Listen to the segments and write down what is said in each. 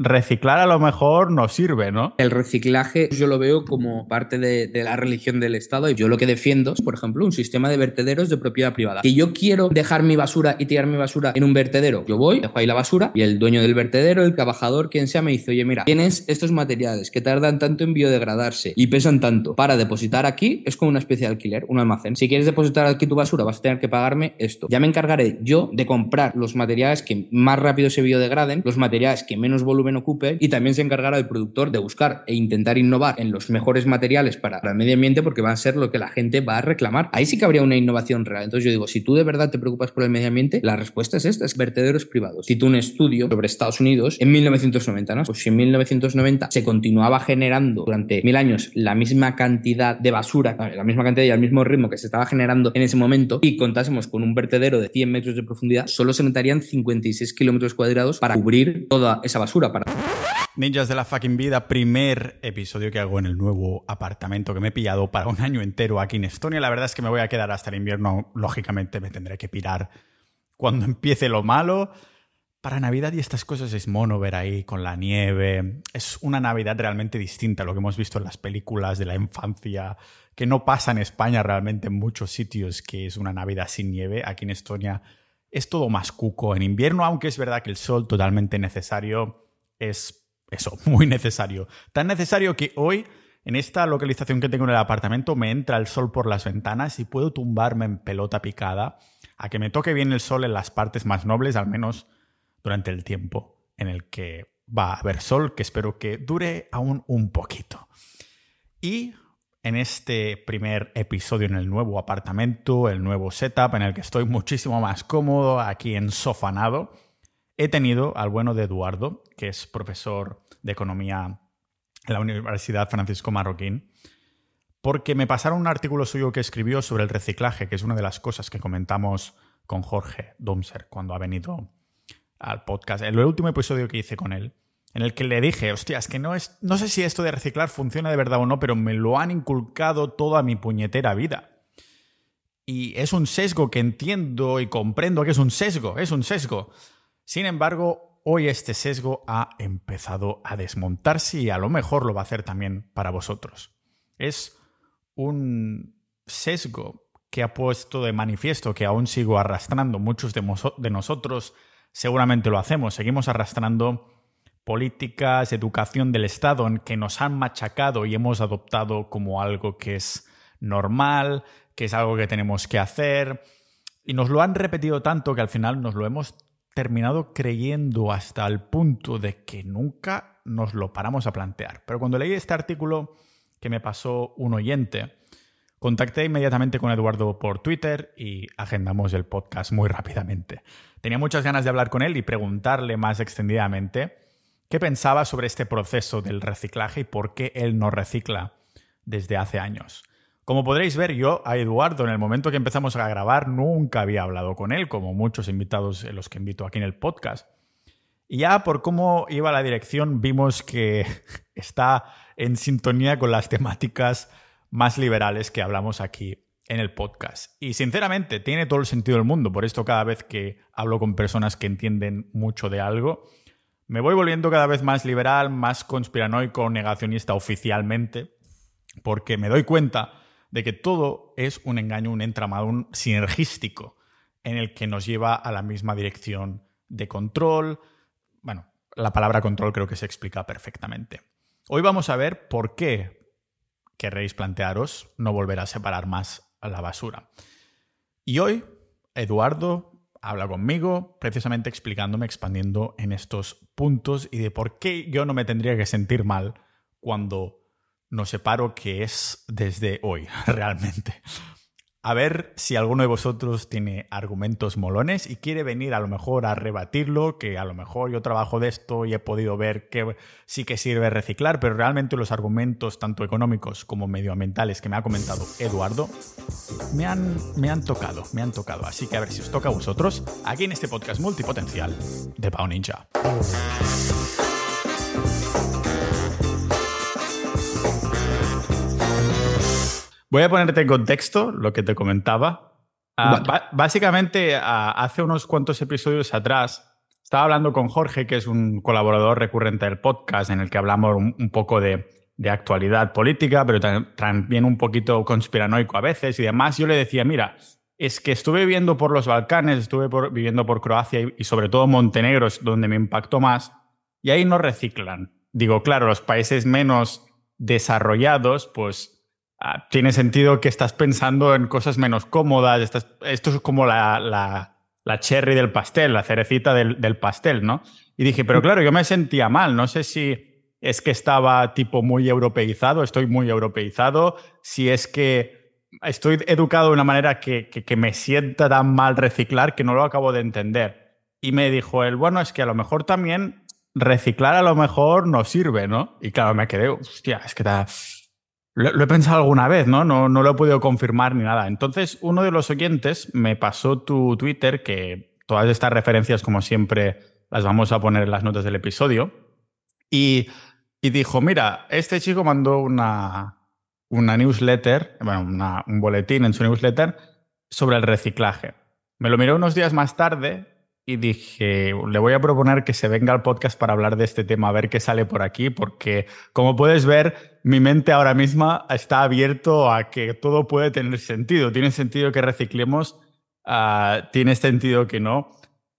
reciclar a lo mejor no sirve, ¿no? El reciclaje yo lo veo como parte de, la religión del Estado y yo lo que defiendo es, por ejemplo, un sistema de vertederos de propiedad privada. Que yo quiero dejar mi basura y tirar mi basura en un vertedero, yo voy, dejo ahí la basura y el dueño del vertedero, el trabajador, quien sea, me dice, oye, mira, tienes estos materiales que tardan tanto en biodegradarse y pesan tanto. Para depositar aquí es como una especie de alquiler, un almacén. Si quieres depositar aquí tu basura, vas a tener que pagarme esto. Ya me encargaré yo de comprar los materiales que más rápido se biodegraden, los materiales que menos volumen ocupe y también se encargará el productor de buscar e intentar innovar en los mejores materiales para el medio ambiente porque va a ser lo que la gente va a reclamar. Ahí sí que habría una innovación real. Entonces yo digo, si tú de verdad te preocupas por el medio ambiente, la respuesta es esta, es vertederos privados. Cito un estudio sobre Estados Unidos en 1990, ¿no? Pues si en 1990 se continuaba generando durante mil años la misma cantidad de basura, la misma cantidad y al mismo ritmo que se estaba generando en ese momento y contásemos con un vertedero de 100 metros de profundidad, solo se necesitarían 56 kilómetros cuadrados para cubrir toda esa basura, Ninjas de la fucking vida, primer episodio que hago en el nuevo apartamento que me he pillado para un año entero aquí en Estonia. La verdad es que me voy a quedar hasta el invierno. Lógicamente me tendré que pirar cuando empiece lo malo. Para Navidad y estas cosas es mono ver ahí con la nieve. Es una Navidad realmente distinta a lo que hemos visto en las películas de la infancia, que no pasa en España realmente en muchos sitios, que es una Navidad sin nieve. Aquí en Estonia es todo más cuco en invierno, aunque es verdad que el sol totalmente necesario es eso, muy necesario. Tan necesario que hoy, en esta localización que tengo en el apartamento, me entra el sol por las ventanas y puedo tumbarme en pelota picada a que me toque bien el sol en las partes más nobles, al menos durante el tiempo en el que va a haber sol, que espero que dure aún un poquito. Y en este primer episodio en el nuevo apartamento, el nuevo setup, en el que estoy muchísimo más cómodo, aquí ensofanado, he tenido al bueno de Eduardo, que es profesor de economía en la Universidad Francisco Marroquín, porque me pasaron un artículo suyo que escribió sobre el reciclaje, que es una de las cosas que comentamos con Jorge Domser cuando ha venido al podcast. El último episodio que hice con él, en el que le dije, hostia, es que no, es, no sé si esto de reciclar funciona de verdad o no, pero me lo han inculcado toda mi puñetera vida. Y es un sesgo que entiendo y comprendo que es un sesgo, es un sesgo. Sin embargo, hoy este sesgo ha empezado a desmontarse y a lo mejor lo va a hacer también para vosotros. Es un sesgo que ha puesto de manifiesto que aún sigo arrastrando. Muchos de, de nosotros seguramente lo hacemos. Seguimos arrastrando políticas, educación del Estado en que nos han machacado y hemos adoptado como algo que es normal, que es algo que tenemos que hacer. Y nos lo han repetido tanto que al final nos lo hemos terminado creyendo hasta el punto de que nunca nos lo paramos a plantear. Pero cuando leí este artículo que me pasó un oyente, contacté inmediatamente con Eduardo por Twitter y agendamos el podcast muy rápidamente. Tenía muchas ganas de hablar con él y preguntarle más extendidamente qué pensaba sobre este proceso del reciclaje y por qué él no recicla desde hace años. Como podréis ver, yo a Eduardo, en el momento que empezamos a grabar, nunca había hablado con él, como muchos invitados los que invito aquí en el podcast. Y ya por cómo iba la dirección, vimos que está en sintonía con las temáticas más liberales que hablamos aquí en el podcast. Y sinceramente, tiene todo el sentido del mundo. Por esto, cada vez que hablo con personas que entienden mucho de algo, me voy volviendo cada vez más liberal, más conspiranoico, negacionista oficialmente, porque me doy cuenta de que todo es un engaño, un entramado, un sinergístico en el que nos lleva a la misma dirección de control. Bueno, la palabra control creo que se explica perfectamente. Hoy vamos a ver por qué querréis plantearos no volver a separar más a la basura. Y hoy, Eduardo habla conmigo precisamente explicándome, expandiendo en estos puntos y de por qué yo no me tendría que sentir mal cuando no separo que es desde hoy, realmente. A ver si alguno de vosotros tiene argumentos molones y quiere venir a lo mejor a rebatirlo, que a lo mejor yo trabajo de esto y he podido ver que sí que sirve reciclar, pero realmente los argumentos tanto económicos como medioambientales que me ha comentado Eduardo me han, me han tocado, me han tocado. Así que a ver si os toca a vosotros aquí en este podcast multipotencial de Pau Ninja. Voy a ponerte en contexto lo que te comentaba. Ah, básicamente, hace unos cuantos episodios atrás, estaba hablando con Jorge, que es un colaborador recurrente del podcast, en el que hablamos un, poco de, de, actualidad política, pero también un poquito conspiranoico a veces y demás. Yo le decía, mira, es que estuve viviendo por los Balcanes, estuve viviendo por Croacia y, y sobre todo Montenegro, es donde me impactó más, y ahí no reciclan. Digo, claro, los países menos desarrollados, pues ah, tiene sentido que estás pensando en cosas menos cómodas. esto es como la, la, cherry del pastel, la cerecita del, del, pastel, ¿no? Y dije, pero claro, yo me sentía mal. No sé si es que estaba tipo muy europeizado, estoy muy europeizado, si es que estoy educado de una manera que, que, que me sienta tan mal reciclar que no lo acabo de entender. Y me dijo él, bueno, es que a lo mejor también reciclar a lo mejor no sirve, ¿no? Y claro, me quedé, hostia, es que lo, he pensado alguna vez, ¿no? ¿no? No lo he podido confirmar ni nada. Entonces, uno de los oyentes me pasó tu Twitter, que todas estas referencias, como siempre, las vamos a poner en las notas del episodio, y, y dijo, mira, este chico mandó una, una newsletter, bueno, un boletín en su newsletter sobre el reciclaje. Me lo miré unos días más tarde y dije, le voy a proponer que se venga al podcast para hablar de este tema, a ver qué sale por aquí, porque como puedes ver, mi mente ahora misma está abierto a que todo puede tener sentido. Tiene sentido que reciclemos, uh, tiene sentido que no.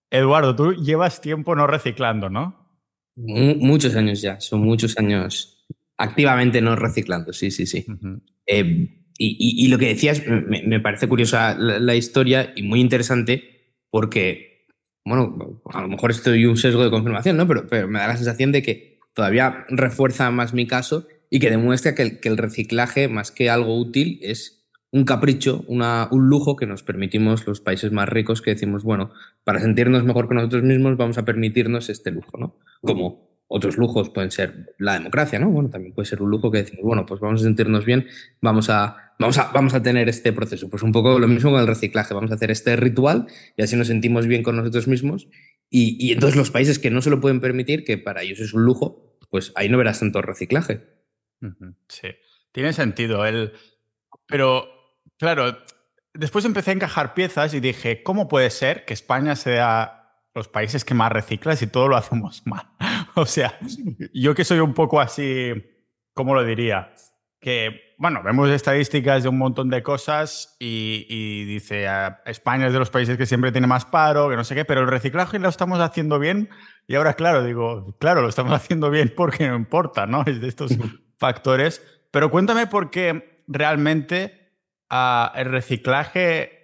Eduardo, tú llevas tiempo no reciclando, ¿no? Muchos años ya, son muchos años activamente no reciclando, sí, sí, sí. eh, y, y, lo que decías, me, me parece curiosa la, la historia y muy interesante porque bueno, a lo mejor estoy un sesgo de confirmación, ¿no? Pero, pero, me da la sensación de que todavía refuerza más mi caso y que demuestra que el, que el reciclaje, más que algo útil, es un capricho, una, un lujo que nos permitimos los países más ricos que decimos, bueno, para sentirnos mejor con nosotros mismos vamos a permitirnos este lujo, ¿no? Como otros lujos pueden ser la democracia, ¿no? Bueno, también puede ser un lujo que decimos, bueno, pues vamos a sentirnos bien, vamos a, vamos a, vamos a tener este proceso. Pues un poco lo mismo con el reciclaje, vamos a hacer este ritual y así nos sentimos bien con nosotros mismos. Y, y entonces los países que no se lo pueden permitir, que para ellos es un lujo, pues ahí no verás tanto reciclaje. Sí, tiene sentido. El... Pero, claro, después empecé a encajar piezas y dije, ¿cómo puede ser que España sea los países que más reciclan si todo lo hacemos mal. o sea, yo que soy un poco así, ¿cómo lo diría? Que, bueno, vemos estadísticas de un montón de cosas y, dice, ah, España es de los países que siempre tiene más paro, que no sé qué, pero el reciclaje lo estamos haciendo bien y ahora, claro, digo, claro, lo estamos haciendo bien porque no importa, ¿no? Es de estos factores. Pero cuéntame por qué realmente uh, el reciclaje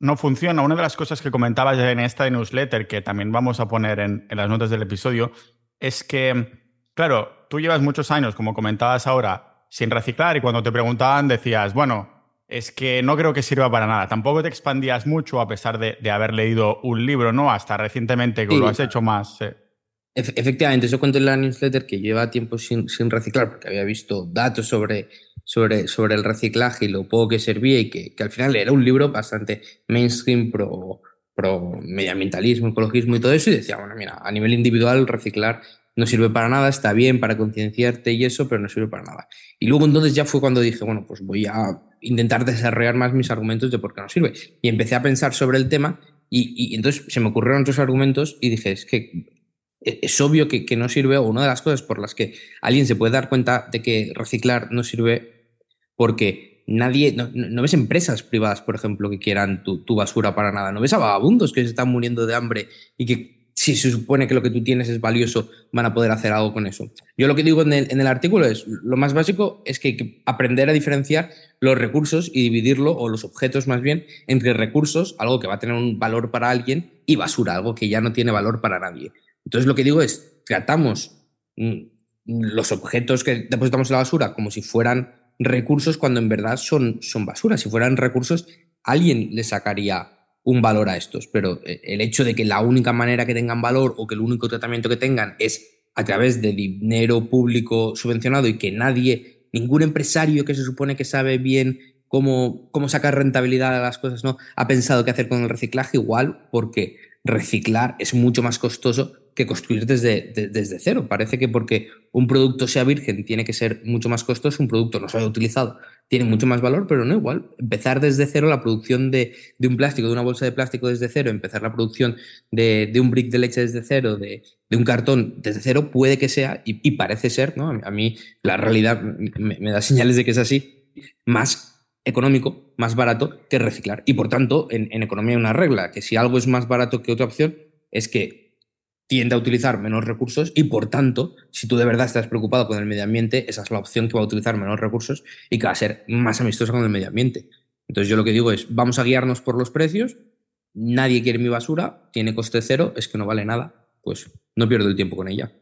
no funciona. Una de las cosas que comentabas en esta newsletter, que también vamos a poner en, las notas del episodio, es que, claro, tú llevas muchos años, como comentabas ahora, sin reciclar y cuando te preguntaban decías, bueno, es que no creo que sirva para nada. Tampoco te expandías mucho a pesar de, haber leído un libro, ¿no? Hasta recientemente que lo has hecho más. Efectivamente, eso cuento en la newsletter que lleva tiempo sin, sin reciclar porque había visto datos sobre sobre, sobre el reciclaje y lo poco que servía y que, que al final era un libro bastante mainstream pro, pro medioambientalismo, ecologismo y todo eso y decía, bueno, mira, a nivel individual reciclar no sirve para nada, está bien para concienciarte y eso, pero no sirve para nada. Y luego entonces ya fue cuando dije, bueno, pues voy a intentar desarrollar más mis argumentos de por qué no sirve. Y empecé a pensar sobre el tema y, y entonces se me ocurrieron otros argumentos y dije, es que es obvio que, no sirve, o una de las cosas por las que alguien se puede dar cuenta de que reciclar no sirve, porque nadie, no, ves empresas privadas, por ejemplo, que quieran tu, tu, basura para nada, no ves a vagabundos que se están muriendo de hambre y que si se supone que lo que tú tienes es valioso, van a poder hacer algo con eso. Yo lo que digo en el, en el artículo es, lo más básico es que hay que aprender a diferenciar los recursos y dividirlo, o los objetos más bien, entre recursos, algo que va a tener un valor para alguien, y basura, algo que ya no tiene valor para nadie. Entonces lo que digo es, tratamos mm, los objetos que depositamos en la basura como si fueran recursos cuando en verdad son, son basura. Si fueran recursos, alguien le sacaría un valor a estos, pero eh, el hecho de que la única manera que tengan valor o que el único tratamiento que tengan es a través de dinero público subvencionado y que nadie, ningún empresario que se supone que sabe bien cómo, cómo sacar rentabilidad a las cosas, ¿no? Ha pensado qué hacer con el reciclaje igual porque reciclar es mucho más costoso que construir desde, desde cero. Parece que porque un producto sea virgen tiene que ser mucho más costoso, un producto no se haya utilizado tiene mucho más valor, pero no igual. Empezar desde cero la producción de, un plástico, de una bolsa de plástico desde cero, empezar la producción de, un brick de leche desde cero, de, un cartón desde cero, puede que sea, y, parece ser, ¿no? A mí la realidad me, da señales de que es así, más económico, más barato que reciclar. Y por tanto, en, en economía hay una regla, que si algo es más barato que otra opción, es que tiende a utilizar menos recursos y por tanto, si tú de verdad estás preocupado con el medio ambiente, esa es la opción que va a utilizar menos recursos y que va a ser más amistosa con el medio ambiente. Entonces yo lo que digo es, vamos a guiarnos por los precios, nadie quiere mi basura, tiene coste cero, es que no vale nada, pues no pierdo el tiempo con ella.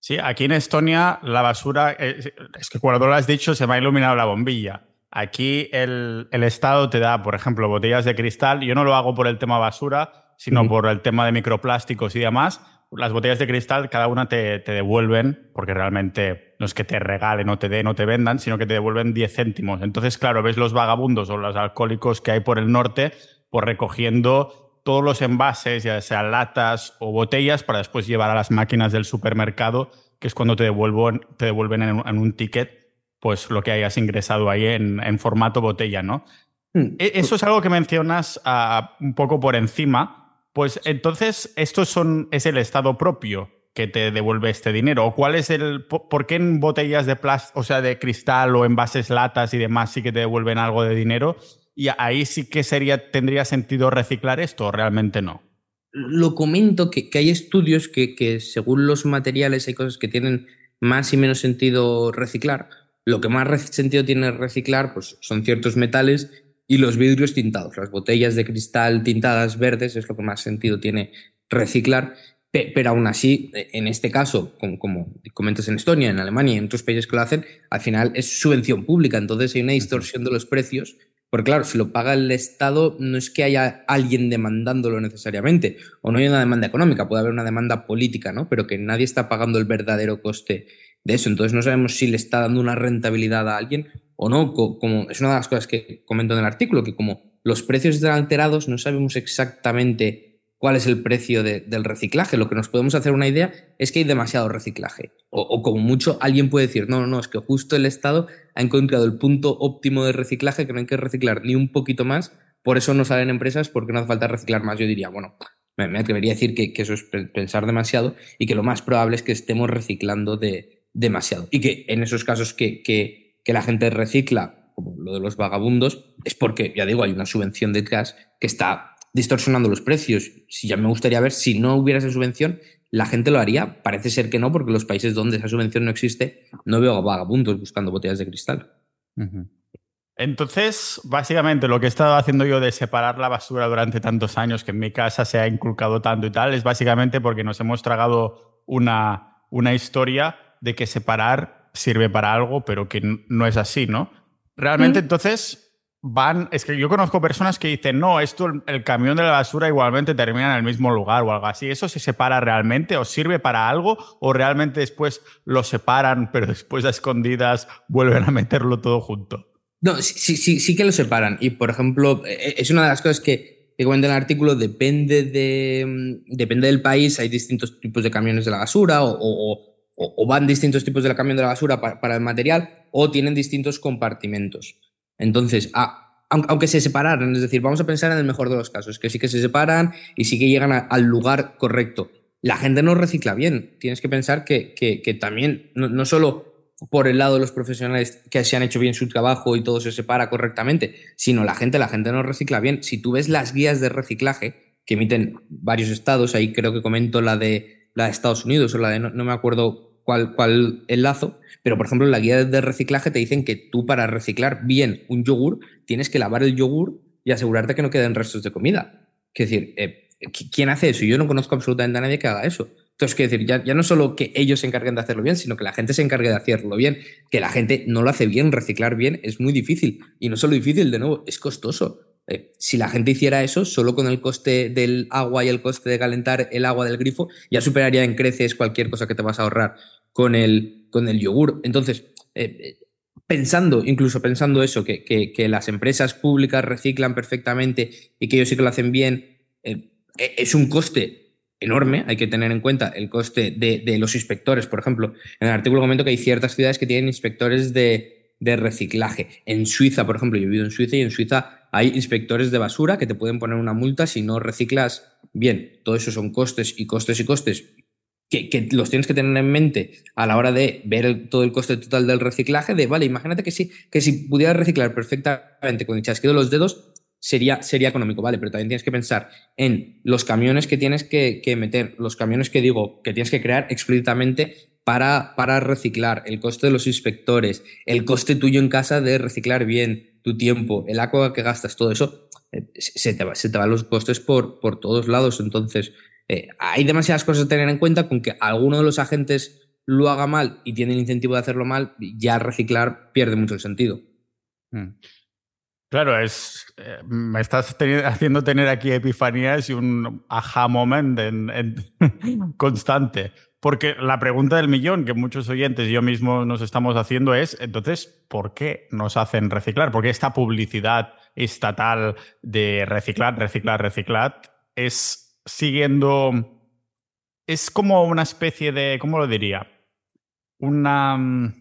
Sí, aquí en Estonia la basura, eh, es que cuando lo has dicho se me ha iluminado la bombilla. Aquí el, el Estado te da, por ejemplo, botellas de cristal, yo no lo hago por el tema basura, sino por el tema de microplásticos y demás, las botellas de cristal, cada una te, devuelven, porque realmente no es que te regalen o te den o te vendan, sino que te devuelven 10 céntimos. Entonces, claro, ves los vagabundos o los alcohólicos que hay por el norte, por pues recogiendo todos los envases, ya sean latas o botellas, para después llevar a las máquinas del supermercado, que es cuando te devuelven, te devuelven en, un ticket, pues lo que hayas ingresado ahí en, formato botella, ¿no? Hmm. E, eso es algo que mencionas ah, un poco por encima, pues entonces, ¿esto son, es el Estado propio que te devuelve este dinero? ¿O cuál es el. ¿Por qué en botellas de plástico, o sea, de cristal o envases latas y demás sí que te devuelven algo de dinero? Y ahí sí que sería, tendría sentido reciclar esto, o realmente no. Lo comento que, hay estudios que, que, según los materiales, hay cosas que tienen más y menos sentido reciclar. Lo que más sentido tiene reciclar pues, son ciertos metales y los vidrios tintados. Las botellas de cristal tintadas verdes es lo que más sentido tiene reciclar, pero aún así, en este caso, como, comentas en Estonia, en Alemania y en otros países que lo hacen, al final es subvención pública, entonces hay una distorsión de los precios, porque claro, si lo paga el Estado, no es que haya alguien demandándolo necesariamente, o no hay una demanda económica, puede haber una demanda política, ¿no? Pero que nadie está pagando el verdadero coste de eso, entonces no sabemos si le está dando una rentabilidad a alguien o no, como es una de las cosas que comento en el artículo, que como los precios están alterados, no sabemos exactamente cuál es el precio del reciclaje. Lo que nos podemos hacer una idea es que hay demasiado reciclaje. O, como mucho alguien puede decir, no, no, no, es que justo el Estado ha encontrado el punto óptimo de reciclaje, que no hay que reciclar ni un poquito más, por eso no salen empresas, porque no hace falta reciclar más. Yo diría, bueno, me, atrevería a decir que, eso es pensar demasiado y que lo más probable es que estemos reciclando de, demasiado. Y que en esos casos que que la gente recicla, como lo de los vagabundos, es porque, ya digo, hay una subvención detrás que está distorsionando los precios. Si ya me gustaría ver si no hubiera esa subvención, la gente lo haría. Parece ser que no, porque los países donde esa subvención no existe, no veo vagabundos buscando botellas de cristal. Entonces, básicamente lo que he estado haciendo yo de separar la basura durante tantos años, que en mi casa se ha inculcado tanto y tal, es básicamente porque nos hemos tragado una, una historia de que separar sirve para algo, pero que no es así, ¿no? Realmente, mm. entonces, van. Es que yo conozco personas que dicen, no, esto, el camión de la basura igualmente termina en el mismo lugar o algo así. ¿Eso se separa realmente o sirve para algo? ¿O realmente después lo separan, pero después a escondidas vuelven a meterlo todo junto? No, sí, sí, sí que lo separan. Y, por ejemplo, e, e, es una de las cosas que, que comenta en el artículo, depende, de, mm, depende del país, hay distintos tipos de camiones de la basura o o, van distintos tipos de la camión de la basura para, el material o tienen distintos compartimentos. Entonces, aunque se separaran, es decir, vamos a pensar en el mejor de los casos, que sí que se separan y sí que llegan al lugar correcto. La gente no recicla bien. Tienes que pensar que, que, también, no, no, solo por el lado de los profesionales que se han hecho bien su trabajo y todo se separa correctamente, sino la gente, la gente no recicla bien. Si tú ves las guías de reciclaje que emiten varios estados, ahí creo que comento la de, la de Estados Unidos o la de, no me acuerdo cuál, cuál enlazo, pero por ejemplo en la guía de reciclaje te dicen que tú para reciclar bien un yogur tienes que lavar el yogur y asegurarte que no queden restos de comida. Es decir, eh, ¿quién hace eso? Yo no conozco absolutamente a nadie que haga eso. Entonces, quiero decir, ya, ya, no solo que ellos se encarguen de hacerlo bien, sino que la gente se encargue de hacerlo bien. Que la gente no lo hace bien, reciclar bien, es muy difícil. Y no solo difícil, de nuevo, es costoso. Eh, si la gente hiciera eso, solo con el coste del agua y el coste de calentar el agua del grifo, ya superaría en creces cualquier cosa que te vas a ahorrar con el, con el yogur. Entonces, eh, eh, pensando, incluso pensando eso, que, que, las empresas públicas reciclan perfectamente y que ellos sí que lo hacen bien, es un coste enorme. Hay que tener en cuenta el coste de, los inspectores. Por ejemplo, en el artículo comento que hay ciertas ciudades que tienen inspectores de, de reciclaje. En Suiza, por ejemplo, yo he vivido en Suiza y en Suiza hay inspectores de basura que te pueden poner una multa si no reciclas bien. Todo eso son costes y costes y costes que, los tienes que tener en mente a la hora de ver todo el coste total del reciclaje, de, vale, imagínate que si, que si pudieras reciclar perfectamente con el chasquido de los dedos, sería, sería económico, vale, pero también tienes que pensar en los camiones que tienes que, meter, los camiones que digo, que tienes que crear explícitamente para, para reciclar, el coste de los inspectores, el coste tuyo en casa de reciclar bien, tu tiempo, el agua que gastas, todo eso, eh, se te, va, se te van los costes por, por todos lados. Entonces, eh, hay demasiadas cosas a tener en cuenta con que alguno de los agentes lo haga mal y tiene el incentivo de hacerlo mal, ya reciclar pierde mucho el sentido. Mm. Claro, es, eh, me estás haciendo tener aquí epifanías y un aha moment en, constante. Porque la pregunta del millón que muchos oyentes y yo mismo nos estamos haciendo es, entonces, ¿por qué nos hacen reciclar? Porque esta publicidad estatal de reciclar, reciclar, reciclar es siguiendo... Es como una especie de, ¿cómo lo diría? Una, mm,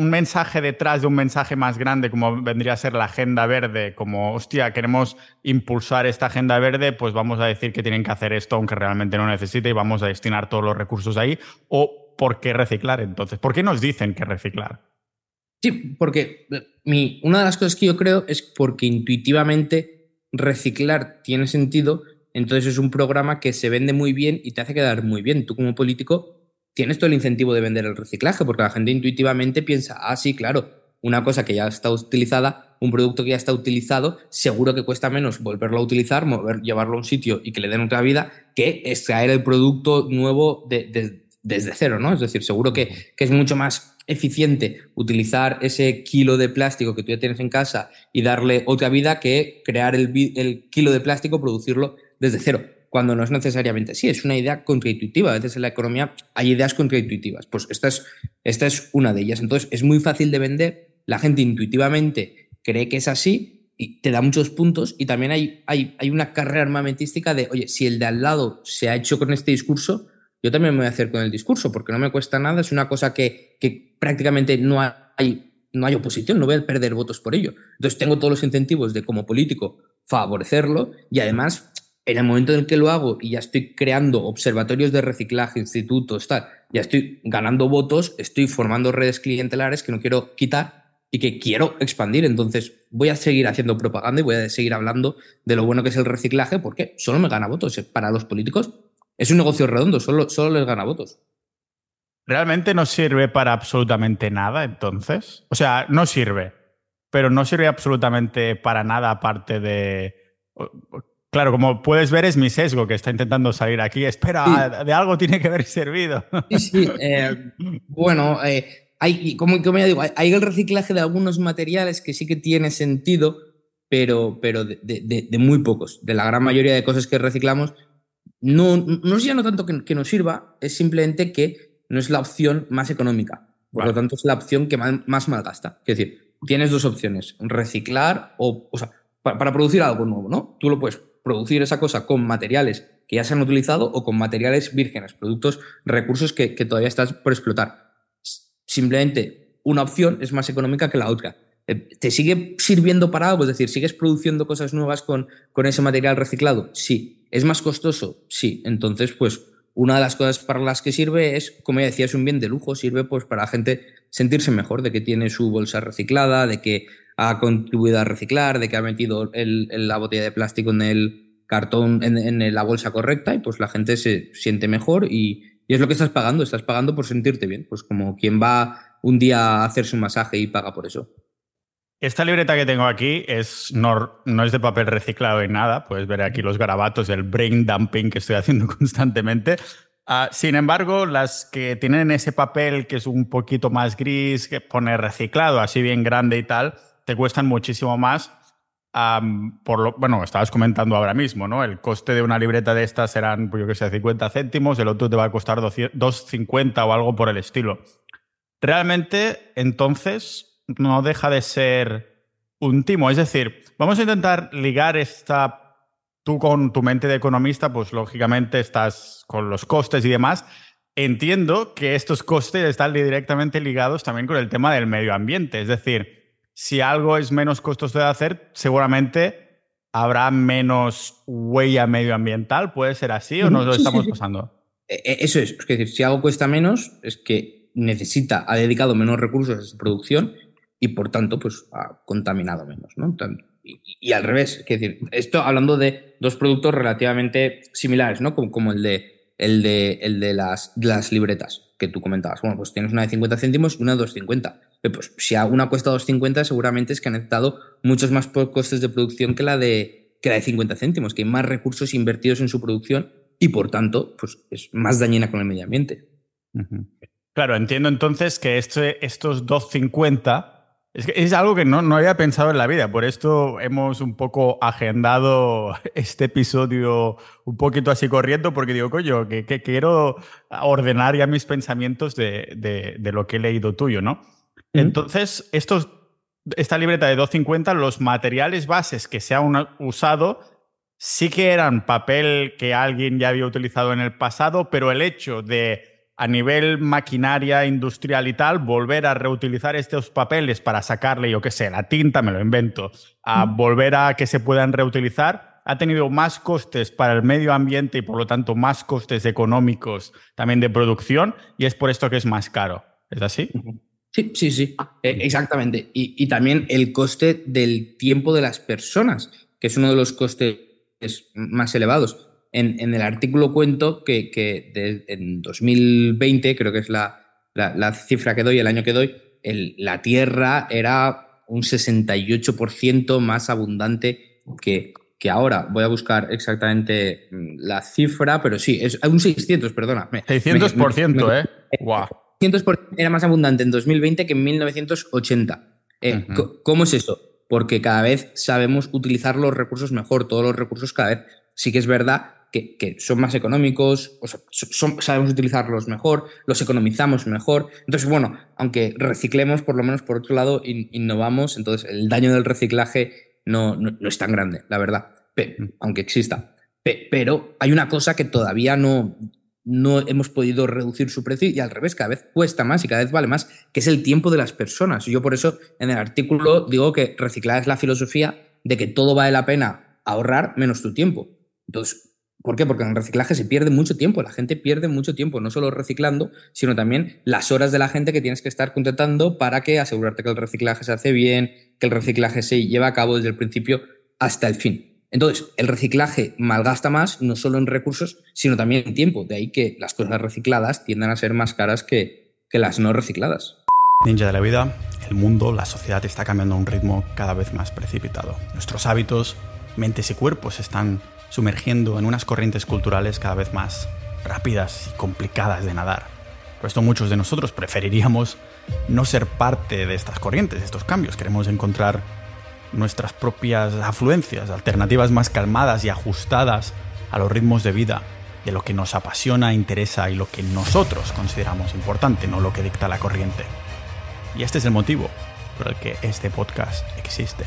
un mensaje detrás de un mensaje más grande, como vendría a ser la agenda verde, como, hostia, queremos impulsar esta agenda verde, pues vamos a decir que tienen que hacer esto aunque realmente no necesite y vamos a destinar todos los recursos ahí. ¿O por qué reciclar entonces? ¿Por qué nos dicen que reciclar? Sí, porque eh, mi, una de las cosas que yo creo es porque intuitivamente reciclar tiene sentido entonces es un programa que se vende muy bien y te hace quedar muy bien. Tú como político tienes todo el incentivo de vender el reciclaje, porque la gente intuitivamente piensa, ah, sí, claro, una cosa que ya está utilizada, un producto que ya está utilizado, seguro que cuesta menos volverlo a utilizar, mover, llevarlo a un sitio y que le den otra vida, que extraer el producto nuevo desde cero, ¿no? Es decir, seguro que, que es mucho más eficiente utilizar ese kilo de plástico que tú ya tienes en casa y darle otra vida que crear el, el kilo de plástico, producirlo desde cero, cuando no es necesariamente así, es una idea contraintuitiva. A veces en la economía hay ideas contraintuitivas. Pues esta es, esta es una de ellas. Entonces es muy fácil de vender, la gente intuitivamente cree que es así y te da muchos puntos y también hay, hay, hay una carrera armamentística de, oye, si el de al lado se ha hecho con este discurso, yo también me voy a hacer con el discurso, porque no me cuesta nada, es una cosa que, que prácticamente no hay, no hay oposición, no voy a perder votos por ello. Entonces tengo todos los incentivos de como político favorecerlo y además en el momento en que lo hago y ya estoy creando observatorios de reciclaje, institutos, tal, ya estoy ganando votos, estoy formando redes clientelares que no quiero quitar y que quiero expandir. Entonces voy a seguir haciendo propaganda y voy a seguir hablando de lo bueno que es el reciclaje porque solo me gana votos. Para los políticos es un negocio redondo, solo, solo les gana votos. ¿Realmente no sirve para absolutamente nada entonces? O sea, no sirve, pero no sirve absolutamente para nada aparte de Claro, como puedes ver, es mi sesgo que está intentando salir aquí. Espera, de algo tiene que haber servido. Sí, sí. Eh, bueno, eh, hay, como, ya digo, hay, el reciclaje de algunos materiales que sí que tiene sentido, pero, pero de, muy pocos. De la gran mayoría de cosas que reciclamos, no, no es ya no tanto que, nos sirva, es simplemente que no es la opción más económica. Por lo tanto, es la opción que más, más malgasta. Es decir, tienes dos opciones, reciclar o, o sea, para, para producir algo nuevo, ¿no? Tú lo puedes producir esa cosa con materiales que ya se han utilizado o con materiales vírgenes, productos, recursos que, todavía estás por explotar. Simplemente una opción es más económica que la otra. Eh, ¿Te sigue sirviendo para algo? Es decir, ¿sigues produciendo cosas nuevas con, con ese material reciclado? Sí. ¿Es más costoso? Sí. Entonces, pues una de las cosas para las que sirve es, como ya decía, es un bien de lujo, sirve pues para la gente sentirse mejor, de que tiene su bolsa reciclada, de que ha contribuido a reciclar, de que ha metido la botella de plástico en el cartón, en, la bolsa correcta, y pues la gente se siente mejor y, es lo que estás pagando, estás pagando por sentirte bien, pues como quien va un día a hacerse un masaje y paga por eso. Esta libreta que tengo aquí es, no, es de papel reciclado y nada. Puedes ver aquí los garabatos del brain dumping que estoy haciendo constantemente. Ah, sin embargo, las que tienen ese papel que es un poquito más gris, que pone reciclado, así bien grande y tal, te cuestan muchísimo más. por lo, bueno, estabas comentando ahora mismo, ¿no? El coste de una libreta de estas serán, pues yo que sé, 50 céntimos, el otro te va a costar 2,50 o algo por el estilo. Realmente, entonces, no deja de ser un timo. Es decir, vamos a intentar ligar esta tú con tu mente de economista, pues lógicamente estás con los costes y demás. Entiendo que estos costes están directamente ligados también con el tema del medio ambiente. Es decir, si algo es menos costoso de hacer, seguramente habrá menos huella medioambiental. ¿Puede ser así o nos lo estamos pasando? E, e, eso es. Es decir, si algo cuesta menos, es que necesita, ha dedicado menos recursos a su producción y por tanto, pues ha contaminado menos, ¿no? Y, al revés, es decir, esto hablando de dos productos relativamente similares, ¿no? Como, como el de, el de, el de las, las libretas que tú comentabas. Bueno, pues tienes una de 50 céntimos y una de 2,50. Pues si una cuesta 2,50, seguramente es que han necesitado muchos más costes de producción que la de, que la de 50 céntimos, que hay más recursos invertidos en su producción y por tanto, pues es más dañina con el medio ambiente. Claro, entiendo entonces que este, estos 2,50 es, que es algo que no, no, había pensado en la vida, por esto hemos un poco agendado este episodio un poquito así corriendo, porque digo, coño, que, quiero ordenar ya mis pensamientos de, de, lo que he leído tuyo, ¿no? Entonces, estos, esta libreta de 250, los materiales bases que se han usado sí que eran papel que alguien ya había utilizado en el pasado, pero el hecho de a nivel maquinaria industrial y tal, volver a reutilizar estos papeles para sacarle, yo qué sé, la tinta, me lo invento, a volver a que se puedan reutilizar, ha tenido más costes para el medio ambiente y por lo tanto más costes económicos también de producción y es por esto que es más caro. ¿Es así? Sí, sí, sí, eh, exactamente. Y, y también el coste del tiempo de las personas, que es uno de los costes más elevados en, el artículo cuento que, en 2020, creo que es la, cifra que doy, el año que doy, la Tierra era un 68% más abundante que, que ahora. Voy a buscar exactamente mm, la cifra, pero sí, es un 600, perdona. 600%, ¿eh? Wow. 600% era más abundante en 2020 que en 1980. Eh, ¿Cómo es eso? Porque cada vez sabemos utilizar los recursos mejor, todos los recursos cada vez. Sí que es verdad que, son más económicos, sabemos utilizarlos mejor, los economizamos mejor. Entonces, bueno, aunque reciclemos, por lo menos por otro lado, innovamos, entonces el daño del reciclaje no, no, es tan grande, la verdad, mm. aunque exista. pero hay una cosa que todavía no, no hemos podido reducir su precio y al revés, cada vez cuesta más y cada vez vale más, que es el tiempo de las personas. Yo por eso en el artículo digo que reciclar es la filosofía de que todo vale la pena ahorrar menos tu tiempo. Entonces, ¿Por qué? Porque en el reciclaje se pierde mucho tiempo, la gente pierde mucho tiempo, no solo reciclando, sino también las horas de la gente que tienes que estar contratando para que asegurarte que el reciclaje se hace bien, que el reciclaje se lleva a cabo desde el principio hasta el fin. Entonces, el reciclaje malgasta más, no solo en recursos, sino también en tiempo. De ahí que las cosas recicladas tiendan a ser más caras que, que las no recicladas. Ninja de la vida, el mundo, la sociedad está cambiando a un ritmo cada vez más precipitado. Nuestros hábitos, mentes y cuerpos están sumergiendo en unas corrientes culturales cada vez más rápidas y complicadas de nadar. Por esto muchos de nosotros preferiríamos no ser parte de estas corrientes, de estos cambios. Queremos encontrar nuestras propias afluencias, alternativas más calmadas y ajustadas a los ritmos de vida, de lo que nos apasiona, interesa y lo que nosotros consideramos importante, no lo que dicta la corriente. Y este es el motivo por el que este podcast existe.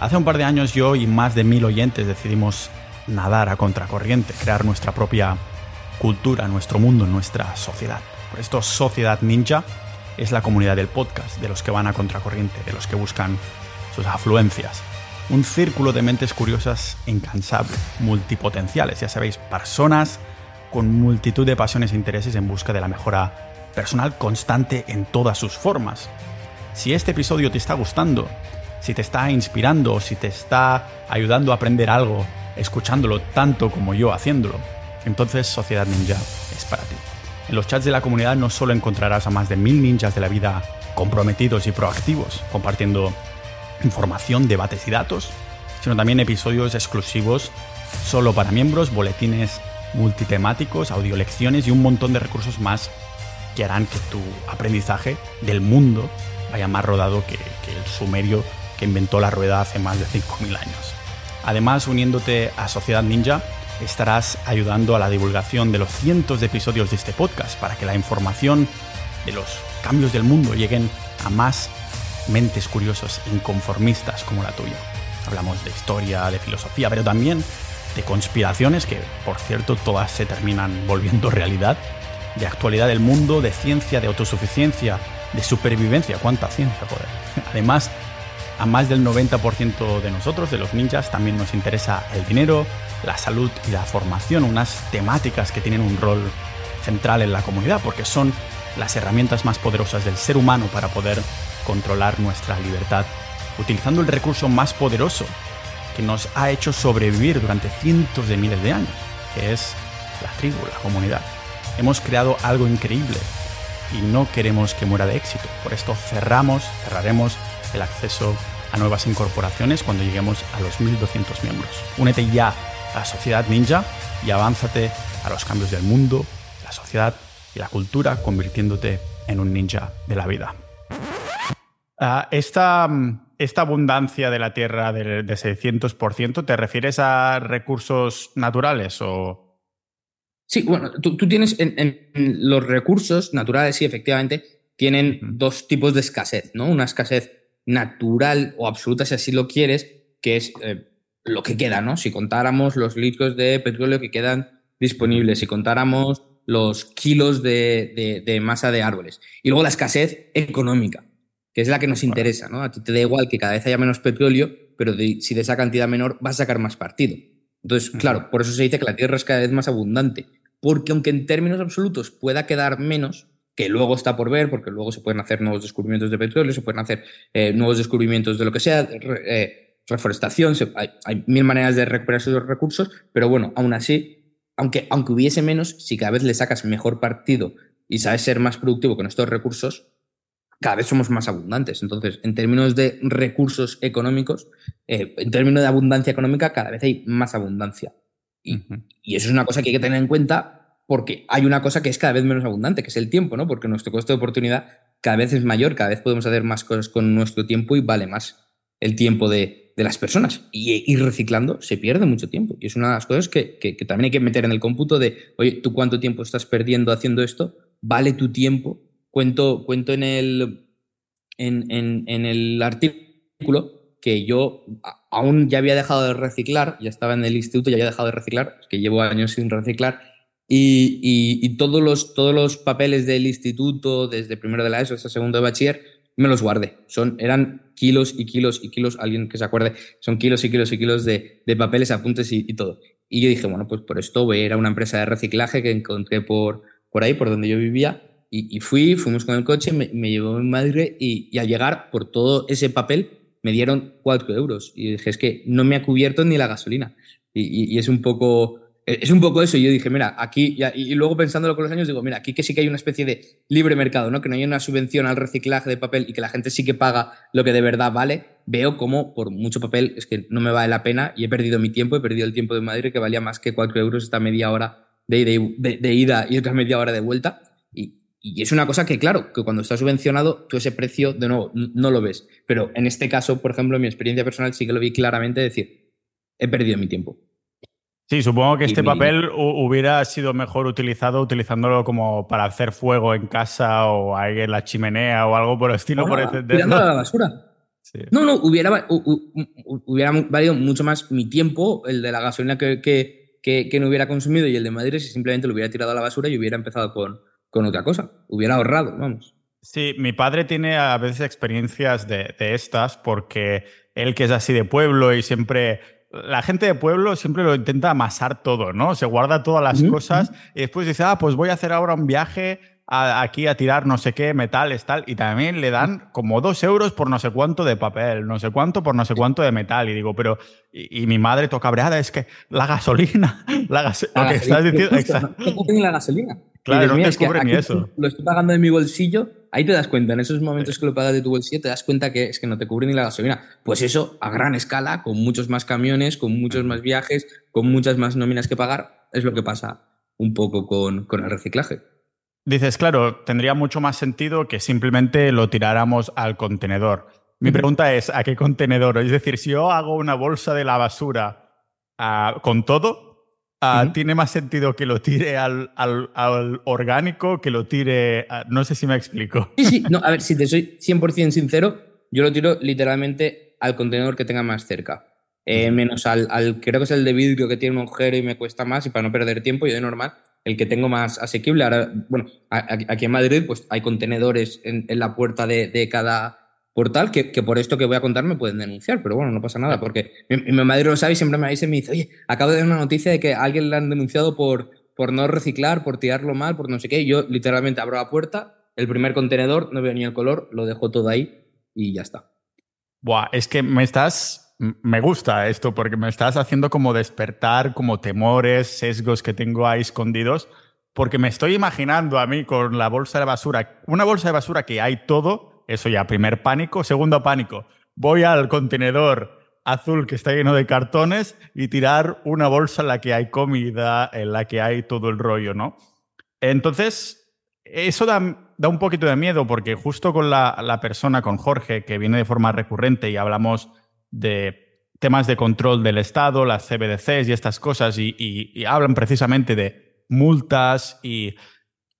Hace un par de años yo y más de mil oyentes decidimos nadar a contracorriente, crear nuestra propia cultura, nuestro mundo, nuestra sociedad. Por esto Sociedad Ninja es la comunidad del podcast, de los que van a contracorriente, de los que buscan sus afluencias. Un círculo de mentes curiosas incansables, multipotenciales, ya sabéis, personas con multitud de pasiones e intereses en busca de la mejora personal constante en todas sus formas. Si este episodio te está gustando, si te está inspirando, si te está ayudando a aprender algo escuchándolo tanto como yo haciéndolo, entonces Sociedad Ninja es para ti. En los chats de la comunidad no solo encontrarás a más de mil ninjas de la vida comprometidos y proactivos, compartiendo información, debates y datos, sino también episodios exclusivos solo para miembros, boletines multitemáticos, audiolecciones y un montón de recursos más que harán que tu aprendizaje del mundo vaya más rodado que, que el sumerio que inventó la rueda hace más de 5.000 años. Además, uniéndote a Sociedad Ninja, estarás ayudando a la divulgación de los cientos de episodios de este podcast para que la información de los cambios del mundo lleguen a más mentes curiosos inconformistas como la tuya. Hablamos de historia, de filosofía, pero también de conspiraciones, que por cierto todas se terminan volviendo realidad, de actualidad del mundo, de ciencia, de autosuficiencia, de supervivencia. ¿Cuánta ciencia, joder? Además, a más del 90% de nosotros, de los ninjas, también nos interesa el dinero, la salud y la formación, unas temáticas que tienen un rol central en la comunidad, porque son las herramientas más poderosas del ser humano para poder controlar nuestra libertad, utilizando el recurso más poderoso que nos ha hecho sobrevivir durante cientos de miles de años, que es la tribu, la comunidad. Hemos creado algo increíble y no queremos que muera de éxito. Por esto cerramos, cerraremos el acceso a nuevas incorporaciones cuando lleguemos a los 1200 miembros. Únete ya a la sociedad ninja y avánzate a los cambios del mundo, la sociedad y la cultura, convirtiéndote en un ninja de la vida. Esta, esta, abundancia de la Tierra de, de 600%, ¿te refieres a recursos naturales o...? Sí, bueno, tú, tienes en, los recursos naturales, sí, efectivamente, tienen dos tipos de escasez, ¿no? Una escasez natural o absoluta, si así lo quieres, que es eh, lo que queda, ¿no? Si contáramos los litros de petróleo que quedan disponibles, si contáramos los kilos de, masa de árboles. Y luego la escasez económica, que es la que nos interesa, ¿no? A ti te da igual que cada vez haya menos petróleo, pero si de esa cantidad menor vas a sacar más partido. Entonces, claro, por eso se dice que la Tierra es cada vez más abundante, porque aunque en términos absolutos pueda quedar menos, que luego está por ver, porque luego se pueden hacer nuevos descubrimientos de petróleo, se pueden hacer eh, nuevos descubrimientos de lo que sea, eh, reforestación, hay, hay, mil maneras de recuperar esos recursos, pero bueno, aún así aunque, aunque hubiese menos, si cada vez le sacas mejor partido y sabes ser más productivo con estos recursos, cada vez somos más abundantes. Entonces, en términos de recursos económicos, eh, en términos de abundancia económica, cada vez hay más abundancia. Y, eso es una cosa que hay que tener en cuenta porque hay una cosa que es cada vez menos abundante, que es el tiempo, ¿no? Porque nuestro costo de oportunidad cada vez es mayor, cada vez podemos hacer más cosas con nuestro tiempo y vale más el tiempo de, de las personas. Y ir reciclando se pierde mucho tiempo. Y es una de las cosas que, también hay que meter en el cómputo de, oye, ¿tú cuánto tiempo estás perdiendo haciendo esto? ¿Vale tu tiempo? Cuento, cuento en, el, en, en, el artículo que yo aún ya había dejado de reciclar, ya estaba en el instituto, ya había dejado de reciclar, que llevo años sin reciclar, y, y, todos, los, todos los papeles del instituto, desde primero de la ESO hasta segundo de bachiller, me los guardé. Son, eran kilos y kilos y kilos, alguien que se acuerde, son kilos y kilos y kilos de, papeles, apuntes y, todo. Y yo dije, bueno, pues por esto voy a ir a una empresa de reciclaje que encontré por, por ahí, por donde yo vivía, y, fui, fuimos con el coche, me, llevó mi madre y, al llegar por todo ese papel me dieron cuatro euros. Y dije, es que no me ha cubierto ni la gasolina. y es un poco es un poco eso. Yo dije, mira, aquí, y luego pensándolo con los años, digo, mira, aquí que sí que hay una especie de libre mercado, ¿no? Que no hay una subvención al reciclaje de papel y que la gente sí que paga lo que de verdad vale. Veo como por mucho papel es que no me vale la pena y he perdido mi tiempo, he perdido el tiempo de Madrid que valía más que 4 euros esta media hora de, de, ida y otra media hora de vuelta. Y, y, es una cosa que, claro, que cuando está subvencionado, tú ese precio, de nuevo, no lo ves. Pero en este caso, por ejemplo, en mi experiencia personal sí que lo vi claramente decir, he perdido mi tiempo. Sí, supongo que este papel hubiera sido mejor utilizado utilizándolo como para hacer fuego en casa o ahí en la chimenea o algo por el estilo. por tirándolo a la basura. No, no, hubiera, hubiera valido mucho más mi tiempo, el de la gasolina que, que, no hubiera consumido y el de Madrid si simplemente lo hubiera tirado a la basura y hubiera empezado con, con otra cosa. Hubiera ahorrado, vamos. Sí, mi padre tiene a veces experiencias de, de estas porque él que es así de pueblo y siempre la gente de pueblo siempre lo intenta amasar todo, ¿no? Se guarda todas las cosas y después dice, ah, pues voy a hacer ahora un viaje aquí a tirar no sé qué, metales, tal, y también le dan como dos euros por no sé cuánto de papel, no sé cuánto por no sé cuánto de metal. Y digo, pero, y, mi madre toca breada, es que la gasolina, la, gasolina, lo que estás diciendo, No la gasolina. Claro, no te ni eso. Lo estoy pagando de mi bolsillo, ahí te das cuenta, en esos momentos que lo pagas de tu bolsillo, te das cuenta que es que no te cubre ni la gasolina. Pues eso a gran escala, con muchos más camiones, con muchos más viajes, con muchas más nóminas que pagar, es lo que pasa un poco con, con el reciclaje. Dices, claro, tendría mucho más sentido que simplemente lo tiráramos al contenedor. Mi pregunta es, ¿a qué contenedor? Es decir, si yo hago una bolsa de la basura ah, con todo, Ah, tiene más sentido que lo tire al, orgánico que lo tire. no sé si me explico. Sí, sí, no, a ver, si te soy 100% sincero, yo lo tiro literalmente al contenedor que tenga más cerca. eh, menos al, creo que es el de vidrio que tiene un agujero y me cuesta más y para no perder tiempo yo de normal el que tengo más asequible. Ahora, bueno, aquí en Madrid pues hay contenedores en, la puerta de, cada portal que, por esto que voy a contar me pueden denunciar, pero bueno, no pasa nada porque mi, madre lo sabe y siempre me dice, me dice, oye, acabo de dar una noticia de que a alguien le han denunciado por, por no reciclar, por tirarlo mal, por no sé qué. yo literalmente abro la puerta, el primer contenedor, no veo ni el color, lo dejo todo ahí y ya está. Buah, es que me estás me gusta esto porque me estás haciendo como despertar como temores, sesgos que tengo ahí escondidos, porque me estoy imaginando a mí con la bolsa de basura, una bolsa de basura que hay todo, eso ya, primer pánico, segundo pánico, voy al contenedor azul que está lleno de cartones y tirar una bolsa en la que hay comida, en la que hay todo el rollo, ¿no? Entonces, eso da, un poquito de miedo porque justo con la, la persona, con Jorge, que viene de forma recurrente y hablamos de temas de control del Estado, las CBDCs y estas cosas, y, hablan precisamente de multas y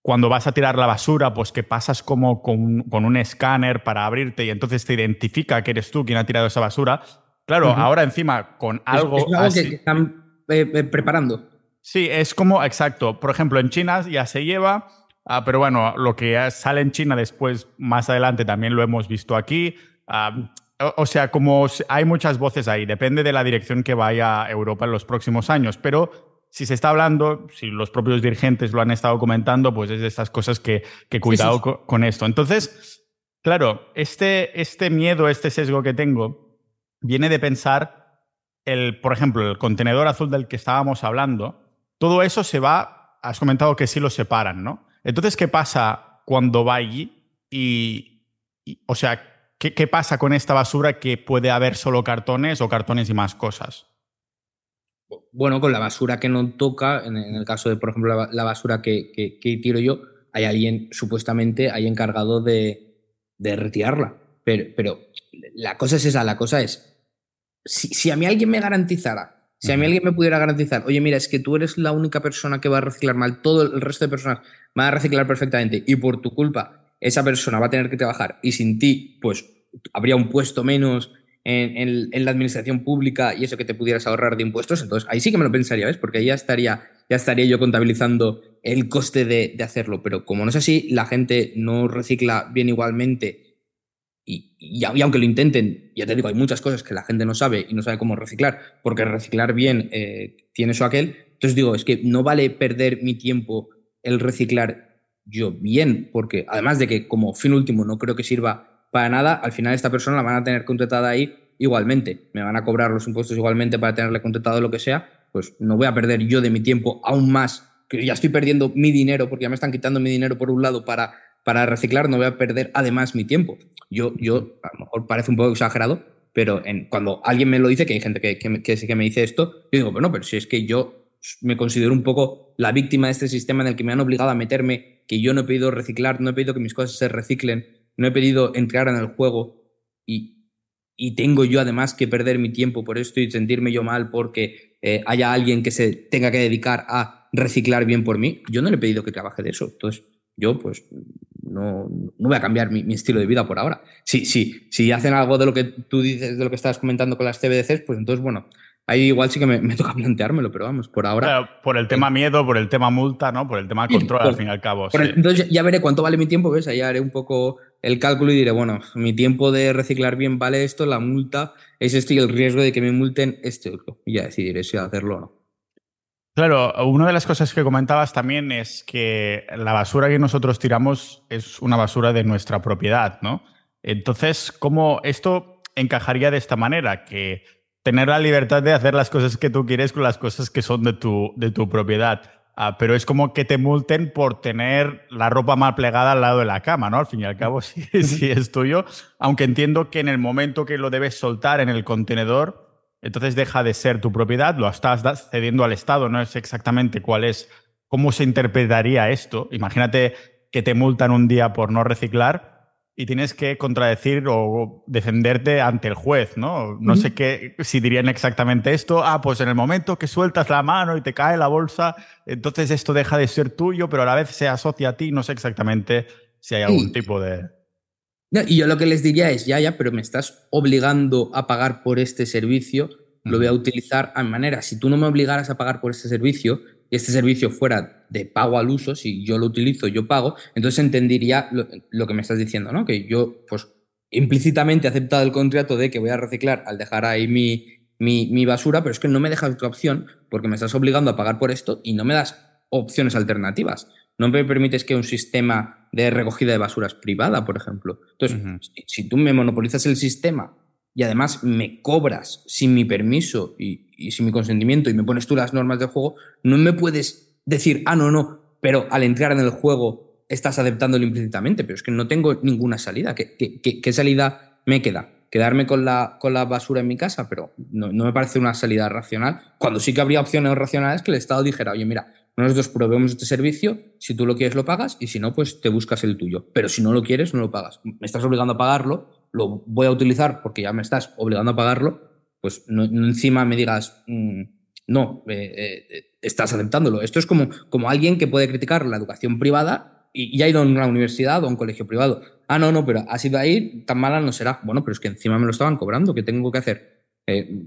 cuando vas a tirar la basura, pues que pasas como con, un escáner para abrirte y entonces te identifica que eres tú quien ha tirado esa basura. Claro, ahora encima con algo... Es, algo que, están eh, eh, preparando. Sí, es como, exacto. Por ejemplo, en China ya se lleva, ah, pero bueno, lo que sale en China después, más adelante, también lo hemos visto aquí. Ah, o sea, como hay muchas voces ahí, depende de la dirección que vaya Europa en los próximos años, pero si se está hablando, si los propios dirigentes lo han estado comentando, pues es de estas cosas que, que cuidado Con, esto. Entonces, claro, este, este miedo, este sesgo que tengo, viene de pensar, el, por ejemplo, el contenedor azul del que estábamos hablando, todo eso se va, has comentado que sí lo separan, ¿no? Entonces, ¿qué pasa cuando va allí y, y o sea, ¿Qué, pasa con esta basura que puede haber solo cartones o cartones y más cosas? Bueno, con la basura que no toca, en, el caso de, por ejemplo, la, basura que, tiro yo, hay alguien supuestamente hay encargado de, retirarla. Pero, pero, la cosa es esa, la cosa es, si, a mí alguien me garantizara, si a mí alguien me pudiera garantizar, oye, mira, es que tú eres la única persona que va a reciclar mal, todo el resto de personas van a reciclar perfectamente y por tu culpa esa persona va a tener que trabajar y sin ti, pues habría un puesto menos en, la administración pública y eso que te pudieras ahorrar de impuestos, entonces ahí sí que me lo pensaría, ¿ves? Porque ahí ya estaría, ya estaría yo contabilizando el coste de, hacerlo, pero como no es así, la gente no recicla bien igualmente y, aunque lo intenten, ya te digo, hay muchas cosas que la gente no sabe y no sabe cómo reciclar, porque reciclar bien eh, tiene eso aquel, entonces digo, es que no vale perder mi tiempo el reciclar yo bien, porque además de que como fin último no creo que sirva para nada, al final esta persona la van a tener contratada ahí igualmente, me van a cobrar los impuestos igualmente para tenerle contratado lo que sea, pues no voy a perder yo de mi tiempo aún más, que ya estoy perdiendo mi dinero porque ya me están quitando mi dinero por un lado para, para reciclar, no voy a perder además mi tiempo. Yo, yo a lo mejor parece un poco exagerado, pero cuando alguien me lo dice, que hay gente que, que, que, que me dice esto, yo digo, bueno, pero si es que yo me considero un poco la víctima de este sistema en el que me han obligado a meterme que yo no he pedido reciclar, no he pedido que mis cosas se reciclen, no he pedido entrar en el juego y, y tengo yo además que perder mi tiempo por esto y sentirme yo mal porque eh, haya alguien que se tenga que dedicar a reciclar bien por mí, yo no le he pedido que trabaje de eso. Entonces, yo pues no, no voy a cambiar mi, mi, estilo de vida por ahora. Sí, sí, si hacen algo de lo que tú dices, de lo que estabas comentando con las CBDCs, pues entonces, bueno, Ahí igual sí que me, toca planteármelo, pero vamos, por ahora. por el tema miedo, por el tema multa, ¿no? Por el tema control, al fin y al cabo. Entonces ya veré cuánto vale mi tiempo, ¿ves? Ahí haré un poco el cálculo y diré, bueno, mi tiempo de reciclar bien vale esto, la multa es esto y el riesgo de que me multen este otro. Y ya decidiré si hacerlo o no. Claro, una de las cosas que comentabas también es que la basura que nosotros tiramos es una basura de nuestra propiedad, ¿no? Entonces, ¿cómo esto encajaría de esta manera? Que tener la libertad de hacer las cosas que tú quieres con las cosas que son de tu, de tu propiedad. Ah, pero es como que te multen por tener la ropa mal plegada al lado de la cama, ¿no? Al fin y al cabo, sí es tuyo. Aunque entiendo que en el momento que lo debes soltar en el contenedor, entonces deja de ser tu propiedad, lo estás cediendo al Estado, no es exactamente cuál es, cómo se interpretaría esto. Imagínate que te multan un día por no reciclar y tienes que contradecir o defenderte ante el juez, ¿no? No sé qué, si dirían exactamente esto. Ah, pues en el momento que sueltas la mano y te cae la bolsa, entonces esto deja de ser tuyo, pero a la vez se asocia a ti. No sé exactamente si hay algún tipo de. y yo lo que les diría es, ya, ya, pero me estás obligando a pagar por este servicio. lo voy a utilizar a mi manera. Si tú no me obligaras a pagar por este servicio este servicio fuera de pago al uso, si yo lo utilizo, yo pago, entonces entendería lo, que me estás diciendo, ¿no? Que yo, pues, implícitamente he aceptado el contrato de que voy a reciclar al dejar ahí mi, mi, basura, pero es que no me dejas otra opción porque me estás obligando a pagar por esto y no me das opciones alternativas. No me permites que un sistema de recogida de basuras privada, por ejemplo. Entonces, si, tú me monopolizas el sistema y además me cobras sin mi permiso y, y, sin mi consentimiento y me pones tú las normas del juego, no me puedes decir, ah, no, no, pero al entrar en el juego estás aceptándolo implícitamente, pero es que no tengo ninguna salida. ¿Qué, qué salida me queda? quedarme con la, con la basura en mi casa, pero no, me parece una salida racional. Cuando sí que habría opciones racionales que el Estado dijera, oye, mira, nosotros proveemos este servicio, si tú lo quieres lo pagas y si no, pues te buscas el tuyo. Pero si no lo quieres, no lo pagas. Me estás obligando a pagarlo, lo voy a utilizar porque ya me estás obligando a pagarlo, pues no, encima me digas, mm, no, eh, eh, estás aceptándolo. Esto es como, como alguien que puede criticar la educación privada y, ya ha ido a una universidad o a un colegio privado. Ah, no, no, pero ha sido ahí, tan mala no será. Bueno, pero es que encima me lo estaban cobrando, ¿qué tengo que hacer? Eh,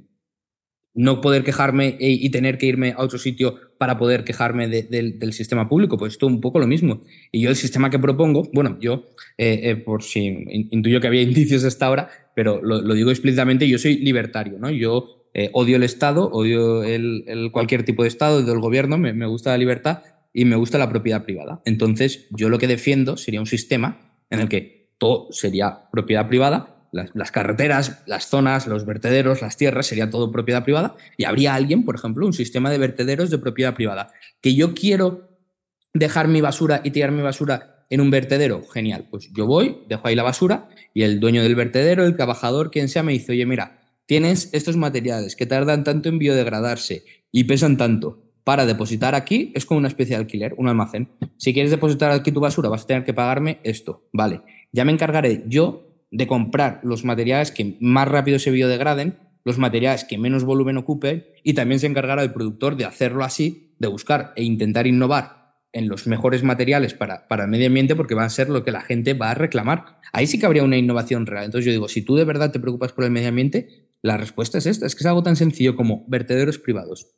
no poder quejarme y tener que irme a otro sitio para poder quejarme del sistema público, pues esto es un poco lo mismo. Y yo el sistema que propongo, bueno, yo, eh, eh, por si intuyo que había indicios hasta ahora, pero lo, digo explícitamente, yo soy libertario, ¿no? Yo odio el Estado, odio el, cualquier tipo de Estado, del gobierno, me gusta la libertad, y me gusta la propiedad privada. Entonces, yo lo que defiendo sería un sistema en el que todo sería propiedad privada, las, carreteras, las zonas, los vertederos, las tierras, sería todo propiedad privada, y habría alguien, por ejemplo, un sistema de vertederos de propiedad privada. Que yo quiero dejar mi basura y tirar mi basura en un vertedero, genial, pues yo voy, dejo ahí la basura y el dueño del vertedero, el trabajador, quien sea, me dice, oye, mira, tienes estos materiales que tardan tanto en biodegradarse y pesan tanto para depositar aquí es como una especie de alquiler, un almacén. Si quieres depositar aquí tu basura, vas a tener que pagarme esto. Vale, ya me encargaré yo de comprar los materiales que más rápido se biodegraden, los materiales que menos volumen ocupen y también se encargará el productor de hacerlo así, de buscar e intentar innovar en los mejores materiales para, para el medio ambiente porque van a ser lo que la gente va a reclamar. Ahí sí que habría una innovación real. Entonces yo digo, si tú de verdad te preocupas por el medio ambiente, la respuesta es esta, es que es algo tan sencillo como vertederos privados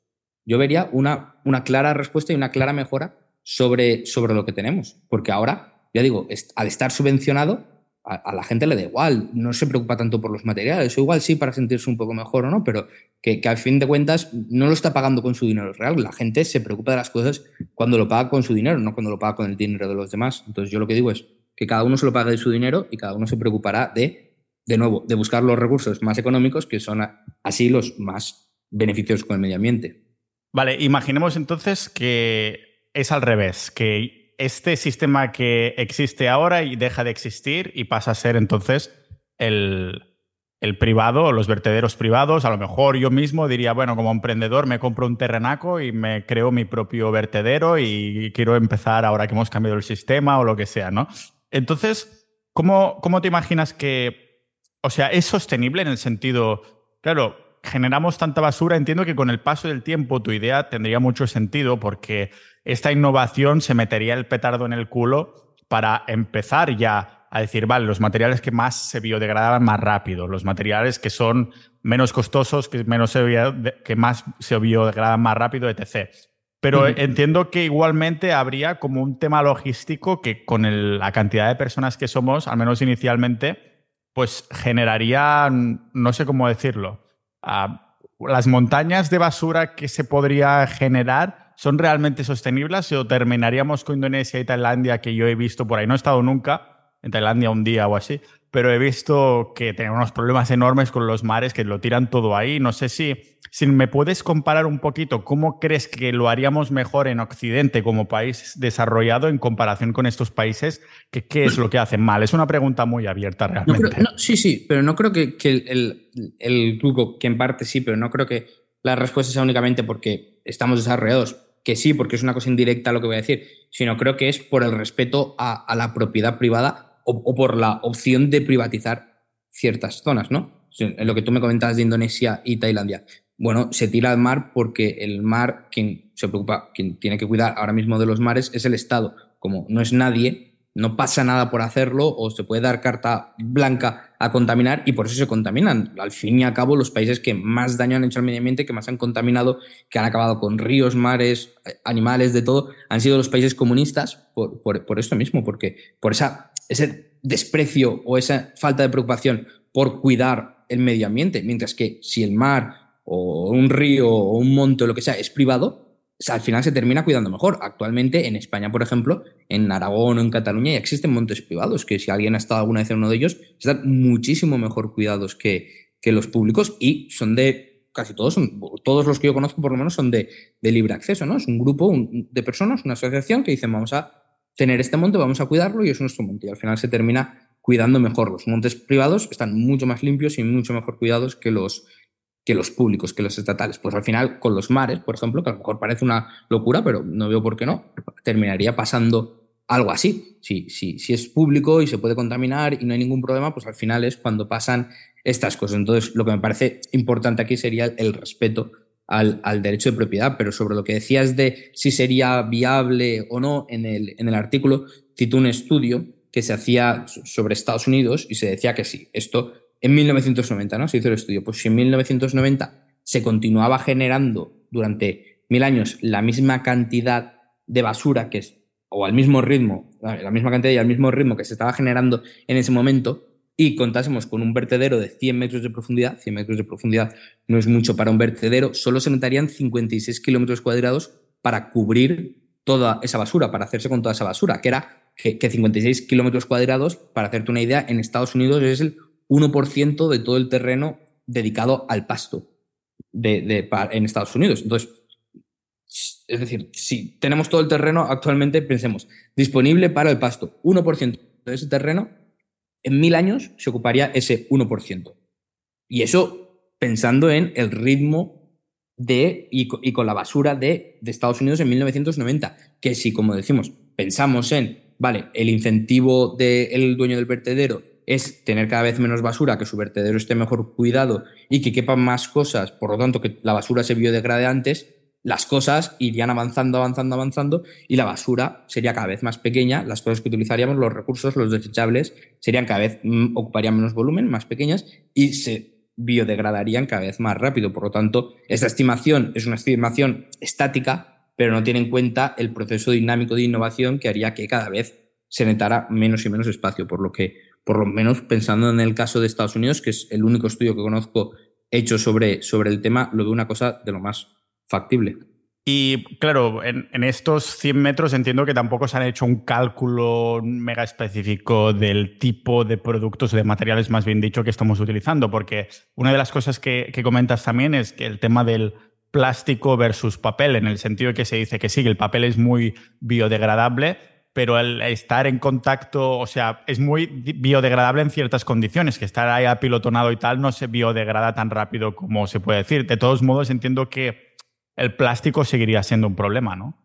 yo vería una, una clara respuesta y una clara mejora sobre, sobre lo que tenemos. Porque ahora, ya digo, al estar subvencionado, a, la gente le da igual, no se preocupa tanto por los materiales, o igual sí para sentirse un poco mejor o no, pero que, que, al fin de cuentas no lo está pagando con su dinero real. La gente se preocupa de las cosas cuando lo paga con su dinero, no cuando lo paga con el dinero de los demás. Entonces yo lo que digo es que cada uno se lo pague de su dinero y cada uno se preocupará de, de nuevo, de buscar los recursos más económicos que son así los más beneficiosos con el medio ambiente. Vale, imaginemos entonces que es al revés, que este sistema que existe ahora y deja de existir y pasa a ser entonces el, el privado o los vertederos privados. A lo mejor yo mismo diría, bueno, como emprendedor me compro un terrenaco y me creo mi propio vertedero y quiero empezar ahora que hemos cambiado el sistema o lo que sea, ¿no? Entonces, ¿cómo, cómo te imaginas que, o sea, es sostenible en el sentido, claro, generamos tanta basura, entiendo que con el paso del tiempo tu idea tendría mucho sentido porque esta innovación se metería el petardo en el culo para empezar ya a decir, vale, los materiales que más se biodegradaban más rápido, los materiales que son menos costosos, que, menos que más se biodegradan más rápido, etc. Pero entiendo que igualmente habría como un tema logístico que con la cantidad de personas que somos, al menos inicialmente, pues generaría, no sé cómo decirlo, las montañas de basura que se podría generar son realmente sostenibles o terminaríamos con Indonesia y Tailandia que yo he visto por ahí. No he estado nunca en Tailandia un día o así, pero he visto que tienen unos problemas enormes con los mares, que lo tiran todo ahí. No sé si, si me puedes comparar un poquito cómo crees que lo haríamos mejor en Occidente como país desarrollado en comparación con estos países, que qué es lo que hacen mal. Es una pregunta muy abierta realmente. sí, sí, pero no creo que, el, el, que en parte sí, pero no creo que la respuesta sea únicamente porque estamos desarrollados, que sí, porque es una cosa indirecta lo que voy a decir, sino creo que es por el respeto a la propiedad privada o, por la opción de privatizar ciertas zonas, ¿no? Lo que tú me comentabas de Indonesia y Tailandia. Bueno, se tira al mar porque el mar, quien se preocupa, quien tiene que cuidar ahora mismo de los mares es el Estado. Como no es nadie, no pasa nada por hacerlo o se puede dar carta blanca a contaminar y por eso se contaminan. Al fin y al cabo, los países que más daño han hecho al medio ambiente, que más han contaminado, que han acabado con ríos, mares, animales, de todo, han sido los países comunistas por, por, esto mismo, porque por esa, ese desprecio o esa falta de preocupación por cuidar el medio ambiente, mientras que si el mar o un río o un monte o lo que sea es privado, al final se termina cuidando mejor. Actualmente en España, por ejemplo, en Aragón o en Cataluña ya existen montes privados, que si alguien ha estado alguna vez en uno de ellos, están muchísimo mejor cuidados que, que los públicos y son de, casi todos, son, todos los que yo conozco por lo menos son de, de libre acceso, ¿no? Es un grupo de personas, una asociación que dicen vamos a tener este monte, vamos a cuidarlo y es nuestro monte. Y al final se termina cuidando mejor. Los montes privados están mucho más limpios y mucho mejor cuidados que los, que los públicos, que los estatales. Pues al final, con los mares, por ejemplo, que a lo mejor parece una locura, pero no veo por qué no, terminaría pasando algo así. Si, si, si es público y se puede contaminar y no hay ningún problema, pues al final es cuando pasan estas cosas. Entonces, lo que me parece importante aquí sería el respeto al, al, derecho de propiedad, pero sobre lo que decías de si sería viable o no, en el, en el artículo cito un estudio que se hacía sobre Estados Unidos y se decía que sí, esto en 1990, ¿no? Se hizo el estudio. Pues si en 1990 se continuaba generando durante mil años la misma cantidad de basura que es, o al mismo ritmo, la misma cantidad y al mismo ritmo que se estaba generando en ese momento, y contásemos con un vertedero de 100 metros de profundidad, 100 metros de profundidad no es mucho para un vertedero, solo se necesitarían 56 kilómetros cuadrados para cubrir toda esa basura, para hacerse con toda esa basura, que era que, que 56 kilómetros cuadrados, para hacerte una idea, en Estados Unidos es el 1% de todo el terreno dedicado al pasto de, en Estados Unidos. Entonces, es decir, si tenemos todo el terreno actualmente, pensemos, disponible para el pasto, 1% de ese terreno, en mil años se ocuparía ese 1%. Y eso pensando en el ritmo de, y, con la basura de, Estados Unidos en 1990, que si, como decimos, pensamos en, vale, el incentivo del dueño del vertedero es tener cada vez menos basura, que su vertedero esté mejor cuidado y que quepan más cosas, por lo tanto que la basura se biodegrade antes, las cosas irían avanzando, avanzando, avanzando y la basura sería cada vez más pequeña, las cosas que utilizaríamos, los recursos, los desechables, serían cada vez, mm, ocuparían menos volumen, más pequeñas y se biodegradarían cada vez más rápido. Por lo tanto, esta estimación es una estimación estática, pero no tiene en cuenta el proceso dinámico de innovación que haría que cada vez se netara menos y menos espacio, por lo que por lo menos pensando en el caso de Estados Unidos, que es el único estudio que conozco hecho sobre, sobre el tema, lo veo una cosa de lo más factible. Y claro, en, estos 100 metros entiendo que tampoco se han hecho un cálculo mega específico del tipo de productos o de materiales, más bien dicho, que estamos utilizando, porque una de las cosas que, comentas también es que el tema del plástico versus papel, en el sentido que se dice que sí, el papel es muy biodegradable, pero el estar en contacto, o sea, es muy biodegradable en ciertas condiciones, que estar ahí apilotonado y tal no se biodegrada tan rápido como se puede decir. De todos modos, entiendo que el plástico seguiría siendo un problema, ¿no?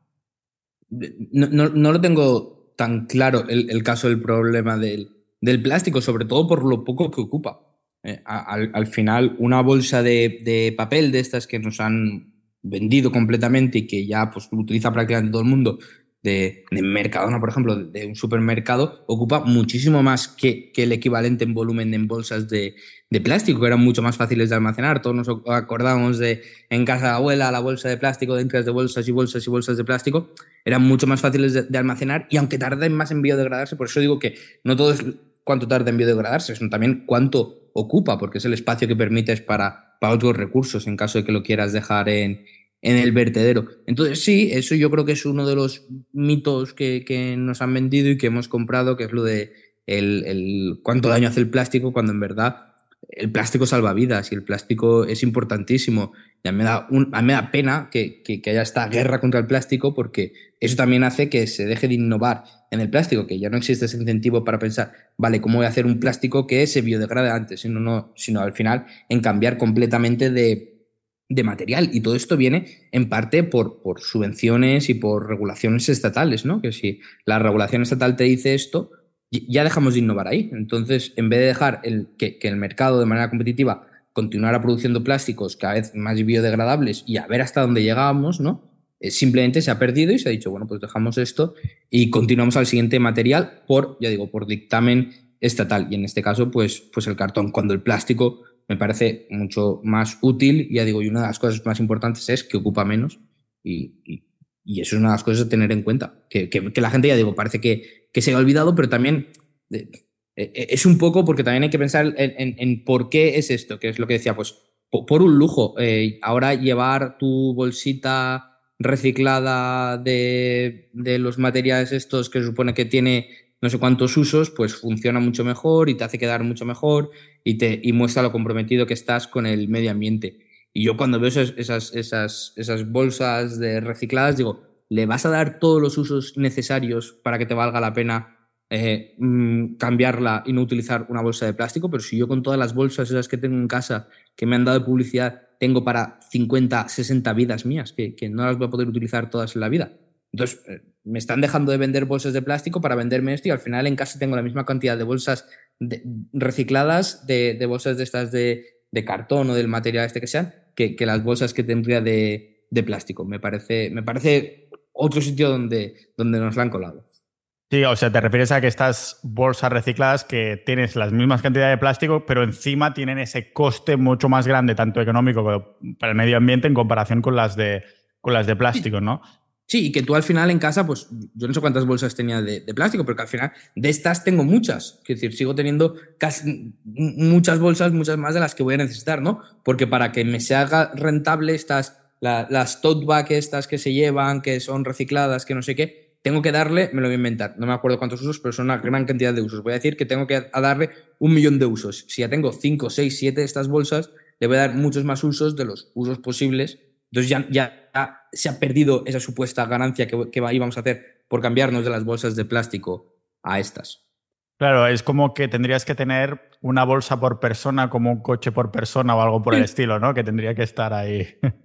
No, lo tengo tan claro el, caso del problema del, plástico, sobre todo por lo poco que ocupa. Eh, al, final, una bolsa de, papel de estas que nos han vendido completamente y que ya pues, utiliza prácticamente todo el mundo, de, Mercadona, por ejemplo, de un supermercado, ocupa muchísimo más que, que el equivalente en volumen en bolsas de, de, plástico, que eran mucho más fáciles de almacenar. Todos nos acordamos de en casa de abuela la bolsa de plástico, dentro de bolsas y bolsas y bolsas de plástico, eran mucho más fáciles de, almacenar y aunque tarden más en biodegradarse, por eso digo que no todo es cuánto tarda en biodegradarse, sino también cuánto ocupa, porque es el espacio que permites para, para otros recursos en caso de que lo quieras dejar en, en el vertedero. Entonces, sí, eso yo creo que es uno de los mitos que, nos han vendido y que hemos comprado, que es lo de el, cuánto daño hace el plástico, cuando en verdad el plástico salva vidas y el plástico es importantísimo. Y a mí me da, me da pena que, que, haya esta guerra contra el plástico porque eso también hace que se deje de innovar en el plástico, que ya no existe ese incentivo para pensar, vale, ¿cómo voy a hacer un plástico que se biodegrade antes? Sino, no, sino al final en cambiar completamente de de material. Y todo esto viene en parte por, por, subvenciones y por regulaciones estatales, ¿no? Que si la regulación estatal te dice esto, ya dejamos de innovar ahí. Entonces, en vez de dejar el, que, el mercado de manera competitiva continuara produciendo plásticos cada vez más biodegradables y a ver hasta dónde llegábamos, ¿no? Eh, simplemente se ha perdido y se ha dicho, bueno, pues dejamos esto y continuamos al siguiente material por, ya digo, por dictamen estatal. Y en este caso, pues, pues el cartón, cuando el plástico me parece mucho más útil, ya digo, y una de las cosas más importantes es que ocupa menos y, eso es una de las cosas a tener en cuenta, que, la gente, ya digo, parece que, que se ha olvidado, pero también eh, eh, es un poco porque también hay que pensar en, por qué es esto, que es lo que decía, pues por un lujo. ahora llevar tu bolsita reciclada de, los materiales estos que supone que tiene no sé cuántos usos, pues funciona mucho mejor y te hace quedar mucho mejor y, te, y muestra lo comprometido que estás con el medio ambiente. Y yo cuando veo esas, esas, esas, esas bolsas de recicladas, digo, ¿le vas a dar todos los usos necesarios para que te valga la pena eh, mm, cambiarla y no utilizar una bolsa de plástico? Pero si yo con todas las bolsas esas que tengo en casa, que me han dado de publicidad, tengo para 50, 60 vidas mías, que, no las voy a poder utilizar todas en la vida. Entonces, eh, me están dejando de vender bolsas de plástico para venderme esto y al final en casa tengo la misma cantidad de bolsas recicladas, de, bolsas de estas de, cartón o del material este que sean, que, las bolsas que tendría de, plástico. Me parece, me parece otro sitio donde, donde nos la han colado. Sí, o sea, te refieres a que estas bolsas recicladas que tienes las mismas cantidades de plástico, pero encima tienen ese coste mucho más grande, tanto económico como para el medio ambiente, en comparación con las de, con las de plástico, ¿no? Sí, y que tú al final en casa, pues yo no sé cuántas bolsas tenía de, plástico, pero que al final de estas tengo muchas. Es decir, sigo teniendo casi muchas bolsas, muchas más de las que voy a necesitar, ¿no? Porque para que me se haga rentable estas, las tote bag estas que se llevan, que son recicladas, que no sé qué, tengo que darle, me lo voy a inventar, no me acuerdo cuántos usos, pero son una gran cantidad de usos. Voy a decir que tengo que darle un millón de usos. Si ya tengo 5, 6, 7 de estas bolsas, le voy a dar muchos más usos de los usos posibles. Entonces ya, ya se ha perdido esa supuesta ganancia que, que íbamos a hacer por cambiarnos de las bolsas de plástico a estas. Claro, es como que tendrías que tener una bolsa por persona, como un coche por persona o algo por el estilo, ¿no? Que tendría que estar ahí.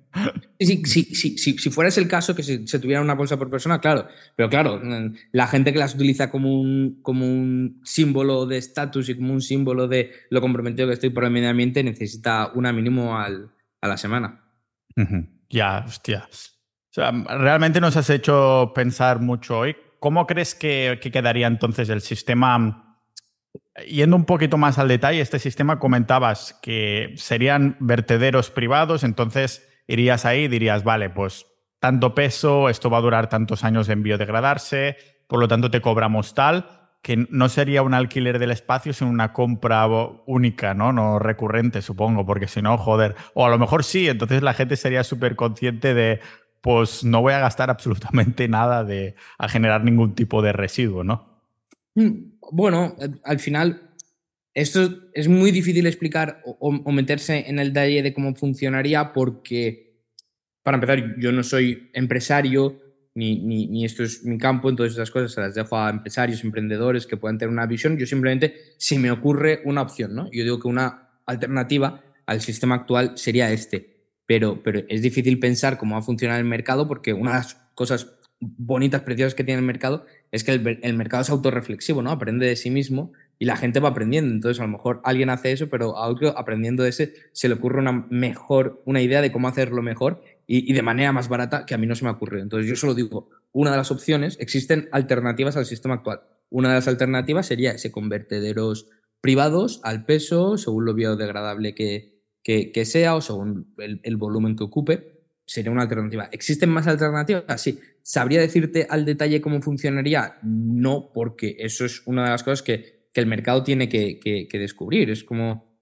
Sí, sí, sí, si fuera ese el caso que se, tuviera una bolsa por persona, claro. Pero claro, la gente que las utiliza como un, como un símbolo de estatus y como un símbolo de lo comprometido que estoy por el medio ambiente necesita una mínimo al, a la semana. Ya, hostia. O sea, realmente nos has hecho pensar mucho hoy. ¿Cómo crees que, que quedaría entonces el sistema? Yendo un poquito más al detalle, este sistema comentabas que serían vertederos privados, entonces irías ahí y dirías, vale, pues tanto peso, esto va a durar tantos años en biodegradarse, por lo tanto te cobramos tal, que no sería un alquiler del espacio, sino una compra única, ¿no? No recurrente, supongo, porque si no, joder. O a lo mejor sí, entonces la gente sería súper consciente de, pues no voy a gastar absolutamente nada de, a generar ningún tipo de residuo, ¿no? Mm, bueno, al final, esto es muy difícil explicar o, meterse en el detalle de cómo funcionaría porque, para empezar, yo no soy empresario ni, ni, esto es mi campo, entonces esas cosas se las dejo a empresarios, emprendedores que puedan tener una visión. Yo simplemente, si me ocurre una opción, ¿no? Yo digo que una alternativa al sistema actual sería este, pero, pero es difícil pensar cómo va a funcionar el mercado porque una de las cosas bonitas, preciosas que tiene el mercado es que el, mercado es autorreflexivo, ¿no? Aprende de sí mismo y la gente va aprendiendo. Entonces, a lo mejor alguien hace eso, pero a otro, aprendiendo de ese, se le ocurre una mejor, una idea de cómo hacerlo mejor y, de manera más barata que a mí no se me ha ocurrido. Entonces, yo solo digo, una de las opciones, existen alternativas al sistema actual. Una de las alternativas sería ese convertederos privados al peso, según lo biodegradable que, que, sea o según el, el volumen que ocupe sería una alternativa. ¿Existen más alternativas? Sí. ¿Sabría decirte al detalle cómo funcionaría? No, porque eso es una de las cosas que que el mercado tiene que, descubrir. Es como,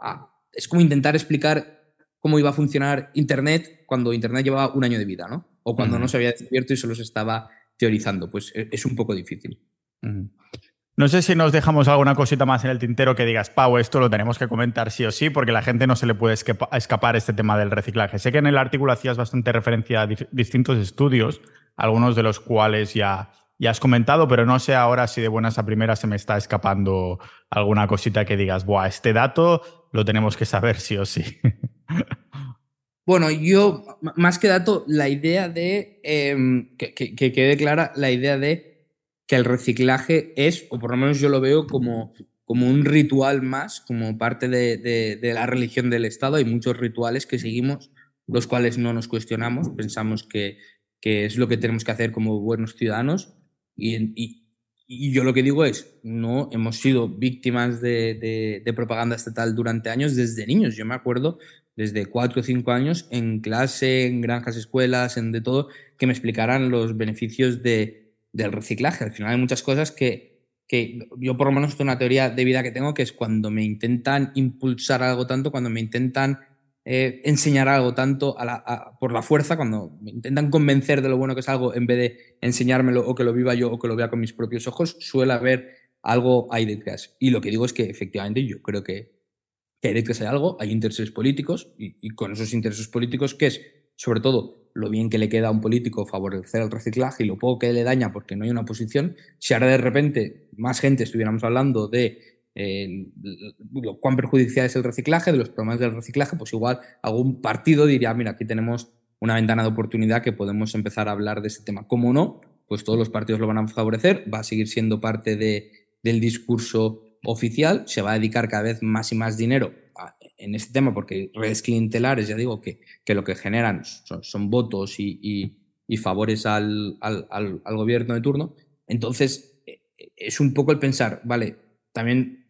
ah, es como intentar explicar cómo iba a funcionar Internet cuando Internet llevaba un año de vida, ¿no? O cuando no se había descubierto y solo se estaba teorizando. Pues e, es un poco difícil. No sé si nos dejamos alguna cosita más en el tintero que digas, Pau, esto lo tenemos que comentar sí o sí, porque la gente no se le puede escapar este tema del reciclaje. Sé que en el artículo hacías bastante referencia a distintos estudios, algunos de los cuales ya ya has comentado, pero no sé ahora si de buenas a primeras se me está escapando alguna cosita que digas, Buah, este dato lo tenemos que saber sí o sí. Bueno, yo, más que dato, la idea de, em, que, quede clara, la idea de que el reciclaje es, o por lo menos yo lo veo como, como un ritual más, como parte de, de la religión del Estado. Hay muchos rituales que seguimos, los cuales no nos cuestionamos, pensamos que que es lo que tenemos que hacer como buenos ciudadanos. Y, yo lo que digo es, no hemos sido víctimas de, de, propaganda estatal durante años desde niños. Yo me acuerdo desde cuatro o cinco años en clase, en granjas, escuelas, en de todo, que me explicaran los beneficios de, del reciclaje. Al final hay muchas cosas que, que yo por lo menos tengo una teoría de vida que tengo, que es cuando me intentan impulsar algo tanto, cuando me intentan eh, enseñar algo tanto por la fuerza, cuando me intentan convencer de lo bueno que es algo en vez de enseñármelo o que lo viva yo o que lo vea con mis propios ojos, suele haber algo ahí detrás. Y lo que digo es que efectivamente yo creo que, que hay detrás hay algo, hay intereses políticos y con esos intereses políticos, que es sobre todo lo bien que le queda a un político favorecer el reciclaje y lo poco que le daña porque no hay una oposición, si ahora de repente más gente estuviéramos hablando de lo cuán perjudicial es el reciclaje, de los problemas del reciclaje, pues igual algún partido diría, mira, aquí tenemos una ventana de oportunidad que podemos empezar a hablar de ese tema. Como no, pues todos los partidos lo van a favorecer, va a seguir siendo parte de, del discurso oficial, se va a dedicar cada vez más y más dinero en este tema, porque redes clientelares, ya digo, que, que lo que generan son, votos y, y, favores al, al, al, gobierno de turno. Entonces, e, e, es un poco el pensar, vale, también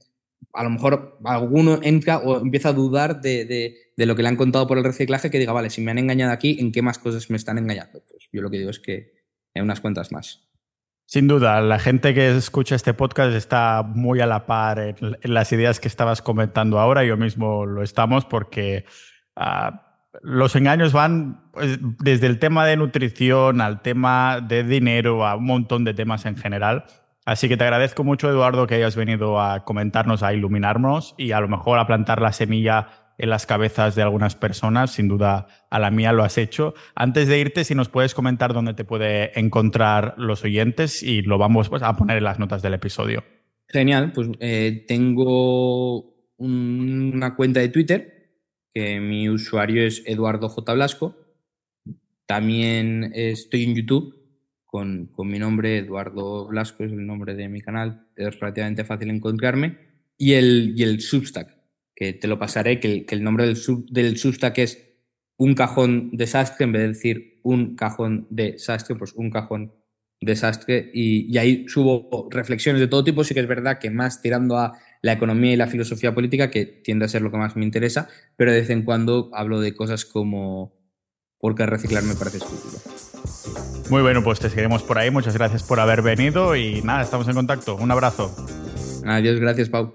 a lo mejor alguno entra o empieza a dudar de, lo que le han contado por el reciclaje, que diga, vale, si me han engañado aquí, ¿en qué más cosas me están engañando? Pues yo lo que digo es que hay unas cuentas más. Sin duda, la gente que escucha este podcast está muy a la par en, las ideas que estabas comentando ahora. Yo mismo lo estamos porque ah, los engaños van pues, desde el tema de nutrición al tema de dinero, a un montón de temas en general. Así que te agradezco mucho, Eduardo, que hayas venido a comentarnos, a iluminarnos y a lo mejor a plantar la semilla en las cabezas de algunas personas. Sin duda, a la mía lo has hecho. Antes de irte, si nos puedes comentar dónde te puede encontrar los oyentes y lo vamos pues, a poner en las notas del episodio. Genial, pues eh, tengo una cuenta de Twitter, que mi usuario es Eduardo J. Blasco. También estoy en YouTube con, con, mi nombre, Eduardo Blasco es el nombre de mi canal, es relativamente fácil encontrarme, y el, y el Substack, que te lo pasaré, que el, que el nombre del, del Substack es un cajón desastre, en vez de decir un cajón desastre, pues un cajón desastre, y, y ahí subo reflexiones de todo tipo, sí que es verdad que más tirando a la economía y la filosofía política, que tiende a ser lo que más me interesa, pero de vez en cuando hablo de cosas como por qué reciclar me parece estúpido. Muy bueno, pues te seguiremos por ahí. Muchas gracias por haber venido y nada, estamos en contacto. Un abrazo. Adiós, gracias, Pau.